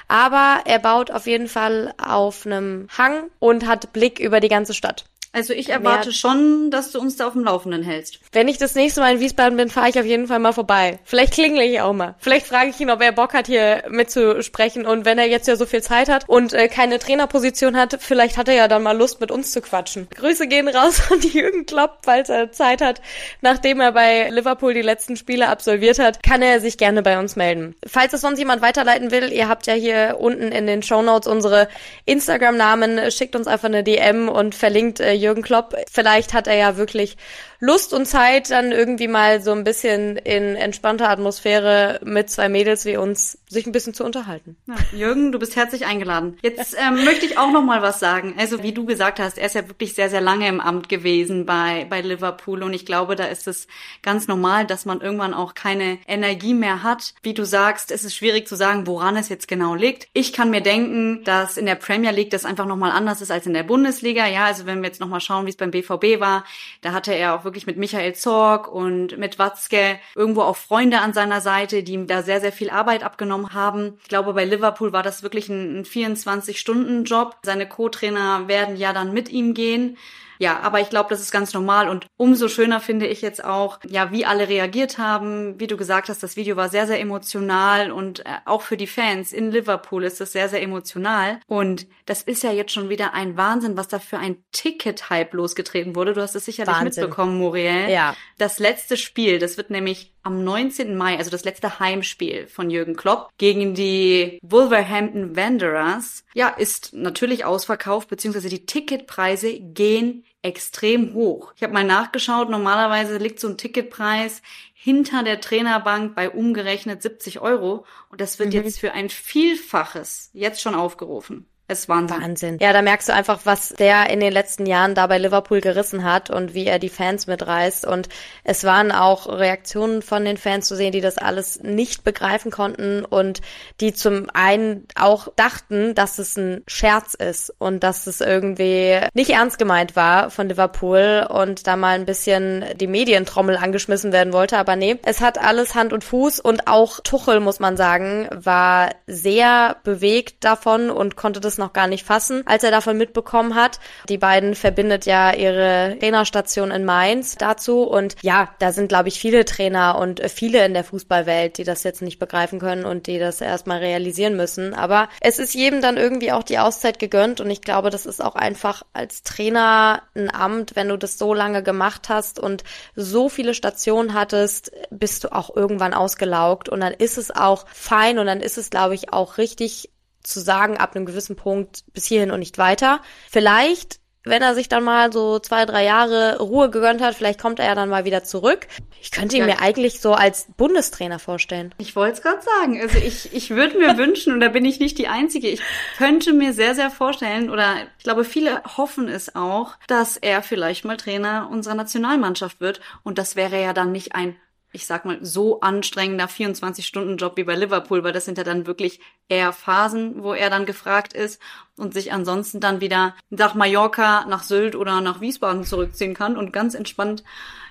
[SPEAKER 2] Aber er baut auf jeden Fall auf einem Hang und hat Blick über die ganze Stadt.
[SPEAKER 1] Also ich erwarte Mehr. schon, dass du uns da auf dem Laufenden hältst.
[SPEAKER 2] Wenn ich das nächste Mal in Wiesbaden bin, fahre ich auf jeden Fall mal vorbei. Vielleicht klingle ich auch mal. Vielleicht frage ich ihn, ob er Bock hat, hier mitzusprechen. Und wenn er jetzt ja so viel Zeit hat und äh, keine Trainerposition hat, vielleicht hat er ja dann mal Lust, mit uns zu quatschen. Grüße gehen raus an Jürgen Klopp, falls er Zeit hat. Nachdem er bei Liverpool die letzten Spiele absolviert hat, kann er sich gerne bei uns melden. Falls es sonst jemand weiterleiten will, ihr habt ja hier unten in den Show Notes unsere Instagram-Namen. Schickt uns einfach eine DM und verlinkt äh, Jürgen Klopp. Vielleicht hat er ja wirklich Lust und Zeit, dann irgendwie mal so ein bisschen in entspannter Atmosphäre mit zwei Mädels wie uns sich ein bisschen zu unterhalten.
[SPEAKER 1] Ja, Jürgen, du bist herzlich eingeladen. Jetzt ähm, möchte ich auch noch mal was sagen. Also wie du gesagt hast, er ist ja wirklich sehr, sehr lange im Amt gewesen bei, bei Liverpool und ich glaube, da ist es ganz normal, dass man irgendwann auch keine Energie mehr hat. Wie du sagst, es ist schwierig zu sagen, woran es jetzt genau liegt. Ich kann mir denken, dass in der Premier League das einfach noch mal anders ist als in der Bundesliga. Ja, also wenn wir jetzt noch mal schauen, wie es beim BVB war, da hatte er auch wirklich mit Michael Zorg und mit Watzke irgendwo auch Freunde an seiner Seite, die ihm da sehr, sehr viel Arbeit abgenommen haben. Ich glaube, bei Liverpool war das wirklich ein 24-Stunden-Job. Seine Co-Trainer werden ja dann mit ihm gehen. Ja, aber ich glaube, das ist ganz normal und umso schöner finde ich jetzt auch, ja, wie alle reagiert haben. Wie du gesagt hast, das Video war sehr, sehr emotional und äh, auch für die Fans in Liverpool ist es sehr, sehr emotional. Und das ist ja jetzt schon wieder ein Wahnsinn, was da für ein Ticket-Hype losgetreten wurde. Du hast es sicherlich Wahnsinn. mitbekommen, Muriel.
[SPEAKER 2] Ja.
[SPEAKER 1] Das letzte Spiel, das wird nämlich am 19. Mai, also das letzte Heimspiel von Jürgen Klopp gegen die Wolverhampton Wanderers, ja, ist natürlich ausverkauft, beziehungsweise die Ticketpreise gehen extrem hoch. Ich habe mal nachgeschaut, normalerweise liegt so ein Ticketpreis hinter der Trainerbank bei umgerechnet 70 Euro und das wird mhm. jetzt für ein Vielfaches jetzt schon aufgerufen. Es war Wahnsinn.
[SPEAKER 2] Wahnsinn. Ja, da merkst du einfach, was der in den letzten Jahren da bei Liverpool gerissen hat und wie er die Fans mitreißt. Und es waren auch Reaktionen von den Fans zu sehen, die das alles nicht begreifen konnten und die zum einen auch dachten, dass es ein Scherz ist und dass es irgendwie nicht ernst gemeint war von Liverpool und da mal ein bisschen die Medientrommel angeschmissen werden wollte. Aber nee, es hat alles Hand und Fuß und auch Tuchel, muss man sagen, war sehr bewegt davon und konnte das noch gar nicht fassen, als er davon mitbekommen hat. Die beiden verbindet ja ihre Trainerstation in Mainz dazu und ja, da sind glaube ich viele Trainer und viele in der Fußballwelt, die das jetzt nicht begreifen können und die das erstmal realisieren müssen. Aber es ist jedem dann irgendwie auch die Auszeit gegönnt und ich glaube, das ist auch einfach als Trainer ein Amt, wenn du das so lange gemacht hast und so viele Stationen hattest, bist du auch irgendwann ausgelaugt und dann ist es auch fein und dann ist es, glaube ich, auch richtig zu sagen, ab einem gewissen Punkt bis hierhin und nicht weiter. Vielleicht wenn er sich dann mal so zwei, drei Jahre Ruhe gegönnt hat, vielleicht kommt er ja dann mal wieder zurück. Ich könnte ihn ja. mir eigentlich so als Bundestrainer vorstellen.
[SPEAKER 1] Ich wollte es gerade sagen. Also ich, ich würde mir wünschen, und da bin ich nicht die Einzige, ich könnte mir sehr, sehr vorstellen, oder ich glaube, viele hoffen es auch, dass er vielleicht mal Trainer unserer Nationalmannschaft wird. Und das wäre ja dann nicht ein ich sag mal, so anstrengender 24-Stunden-Job wie bei Liverpool, weil das sind ja dann wirklich eher Phasen, wo er dann gefragt ist und sich ansonsten dann wieder nach Mallorca, nach Sylt oder nach Wiesbaden zurückziehen kann und ganz entspannt,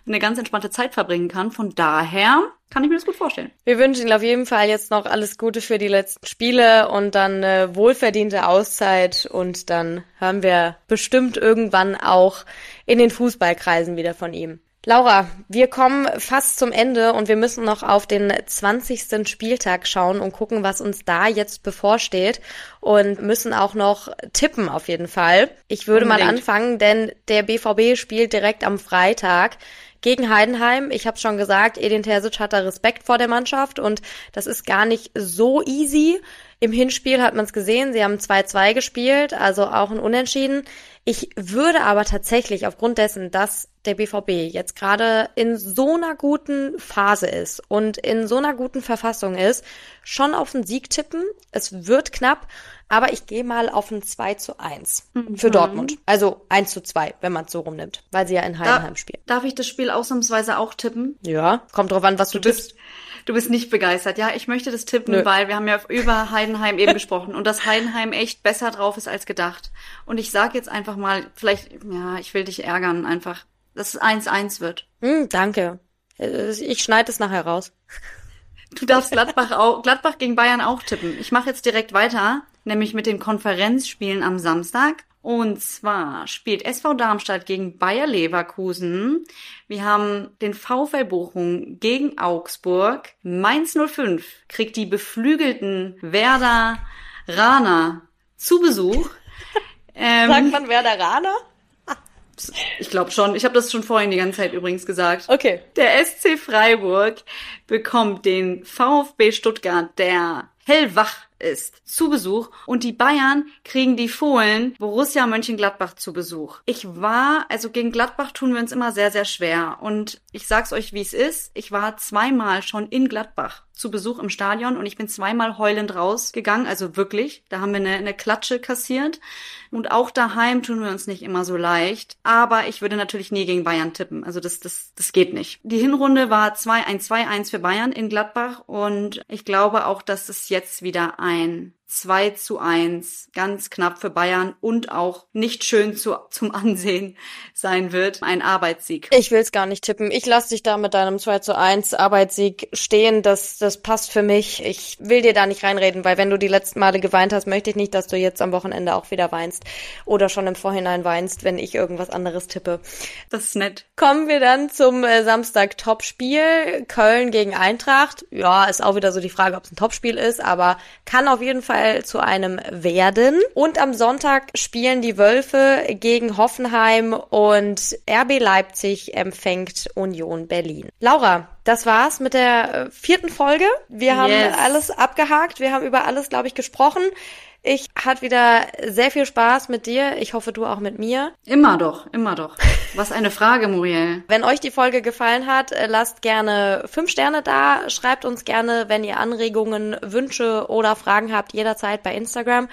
[SPEAKER 1] eine ganz entspannte Zeit verbringen kann. Von daher kann ich mir das gut vorstellen.
[SPEAKER 2] Wir wünschen ihm auf jeden Fall jetzt noch alles Gute für die letzten Spiele und dann eine wohlverdiente Auszeit und dann hören wir bestimmt irgendwann auch in den Fußballkreisen wieder von ihm. Laura, wir kommen fast zum Ende und wir müssen noch auf den 20. Spieltag schauen und gucken, was uns da jetzt bevorsteht und müssen auch noch tippen auf jeden Fall. Ich würde Unbedingt. mal anfangen, denn der BVB spielt direkt am Freitag gegen Heidenheim. Ich habe schon gesagt, Edin Terzic hat da Respekt vor der Mannschaft und das ist gar nicht so easy. Im Hinspiel hat man es gesehen, sie haben 2-2 gespielt, also auch ein Unentschieden. Ich würde aber tatsächlich aufgrund dessen, dass der BVB jetzt gerade in so einer guten Phase ist und in so einer guten Verfassung ist, schon auf einen Sieg tippen. Es wird knapp, aber ich gehe mal auf ein 2 zu 1 mhm. für Dortmund. Also 1 zu 2, wenn man es so rumnimmt, weil sie ja in Heidenheim da, spielen.
[SPEAKER 1] Darf ich das Spiel ausnahmsweise auch tippen?
[SPEAKER 2] Ja, kommt drauf an, was du, du bist.
[SPEAKER 1] Du bist nicht begeistert. Ja, ich möchte das tippen,
[SPEAKER 2] Nö.
[SPEAKER 1] weil wir haben ja über Heidenheim eben gesprochen und dass Heidenheim echt besser drauf ist als gedacht. Und ich sag jetzt einfach mal, vielleicht, ja, ich will dich ärgern einfach, dass es 1-1 wird.
[SPEAKER 2] Hm, danke. Äh, Ich schneide es nachher raus.
[SPEAKER 1] Du darfst Gladbach auch, Gladbach gegen Bayern auch tippen. Ich mache jetzt direkt weiter, nämlich mit den Konferenzspielen am Samstag. Und zwar spielt SV Darmstadt gegen Bayer Leverkusen. Wir haben den VfL Bochum gegen Augsburg. Mainz 05 kriegt die beflügelten Werder Rana zu Besuch. Ähm,
[SPEAKER 2] Sagt man Werderaner?
[SPEAKER 1] ich glaube schon. Ich habe das schon vorhin die ganze Zeit übrigens gesagt.
[SPEAKER 2] Okay.
[SPEAKER 1] Der SC Freiburg bekommt den VfB Stuttgart, der hellwach ist, zu Besuch und die Bayern kriegen die Fohlen Borussia Mönchengladbach zu Besuch. Ich war, also gegen Gladbach tun wir uns immer sehr, sehr schwer und ich sag's euch, wie es ist. Ich war zweimal schon in Gladbach zu Besuch im Stadion und ich bin zweimal heulend rausgegangen, also wirklich. Da haben wir eine, eine Klatsche kassiert und auch daheim tun wir uns nicht immer so leicht, aber ich würde natürlich nie gegen Bayern tippen. Also das, das, das geht nicht. Die Hinrunde war 2 ein 2-1 für Bayern in Gladbach und ich glaube auch, dass es jetzt wieder ein 2 zu 1 ganz knapp für Bayern und auch nicht schön zu, zum Ansehen sein wird. Ein Arbeitssieg.
[SPEAKER 2] Ich will's gar nicht tippen. Ich lass dich da mit deinem 2 zu 1 Arbeitssieg stehen. Das, das passt für mich. Ich will dir da nicht reinreden, weil wenn du die letzten Male geweint hast, möchte ich nicht, dass du jetzt am Wochenende auch wieder weinst. Oder schon im Vorhinein weinst, wenn ich irgendwas anderes tippe.
[SPEAKER 1] Das ist nett.
[SPEAKER 2] Kommen wir dann zum äh, Samstag Topspiel. Köln gegen Eintracht. Ja, ist auch wieder so die Frage, ob es ein Topspiel ist, aber kann auf jeden Fall zu einem werden. Und am Sonntag spielen die Wölfe gegen Hoffenheim und RB Leipzig empfängt Union Berlin. Laura, das war's mit der äh, vierten Folge. Wir haben
[SPEAKER 1] Yes.
[SPEAKER 2] alles abgehakt. Wir haben über alles, glaube ich, gesprochen. Ich hatte wieder sehr viel Spaß mit dir. Ich hoffe, du auch mit mir.
[SPEAKER 1] Immer doch, immer doch. Was eine Frage, Muriel.
[SPEAKER 2] Wenn euch die Folge gefallen hat, äh, lasst gerne fünf Sterne da. Schreibt uns gerne, wenn ihr Anregungen, Wünsche oder Fragen habt, jederzeit bei Instagram.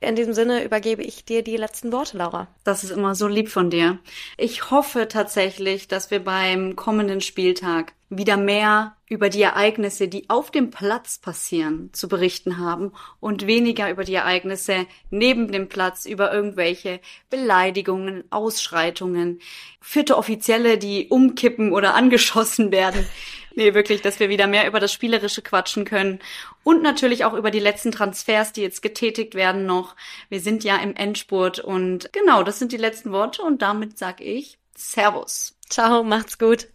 [SPEAKER 2] In diesem Sinne übergebe ich dir die letzten Worte, Laura.
[SPEAKER 1] Das ist immer so lieb von dir. Ich hoffe tatsächlich, dass wir beim kommenden Spieltag wieder mehr über die Ereignisse, die auf dem Platz passieren, zu berichten haben und weniger über die Ereignisse neben dem Platz, über irgendwelche Beleidigungen, Ausschreitungen, vierte Offizielle, die umkippen oder angeschossen werden. Nee, wirklich, dass wir wieder mehr über das Spielerische quatschen können. Und natürlich auch über die letzten Transfers, die jetzt getätigt werden noch. Wir sind ja im Endspurt und genau, das sind die letzten Worte und damit sag ich Servus.
[SPEAKER 2] Ciao, macht's gut.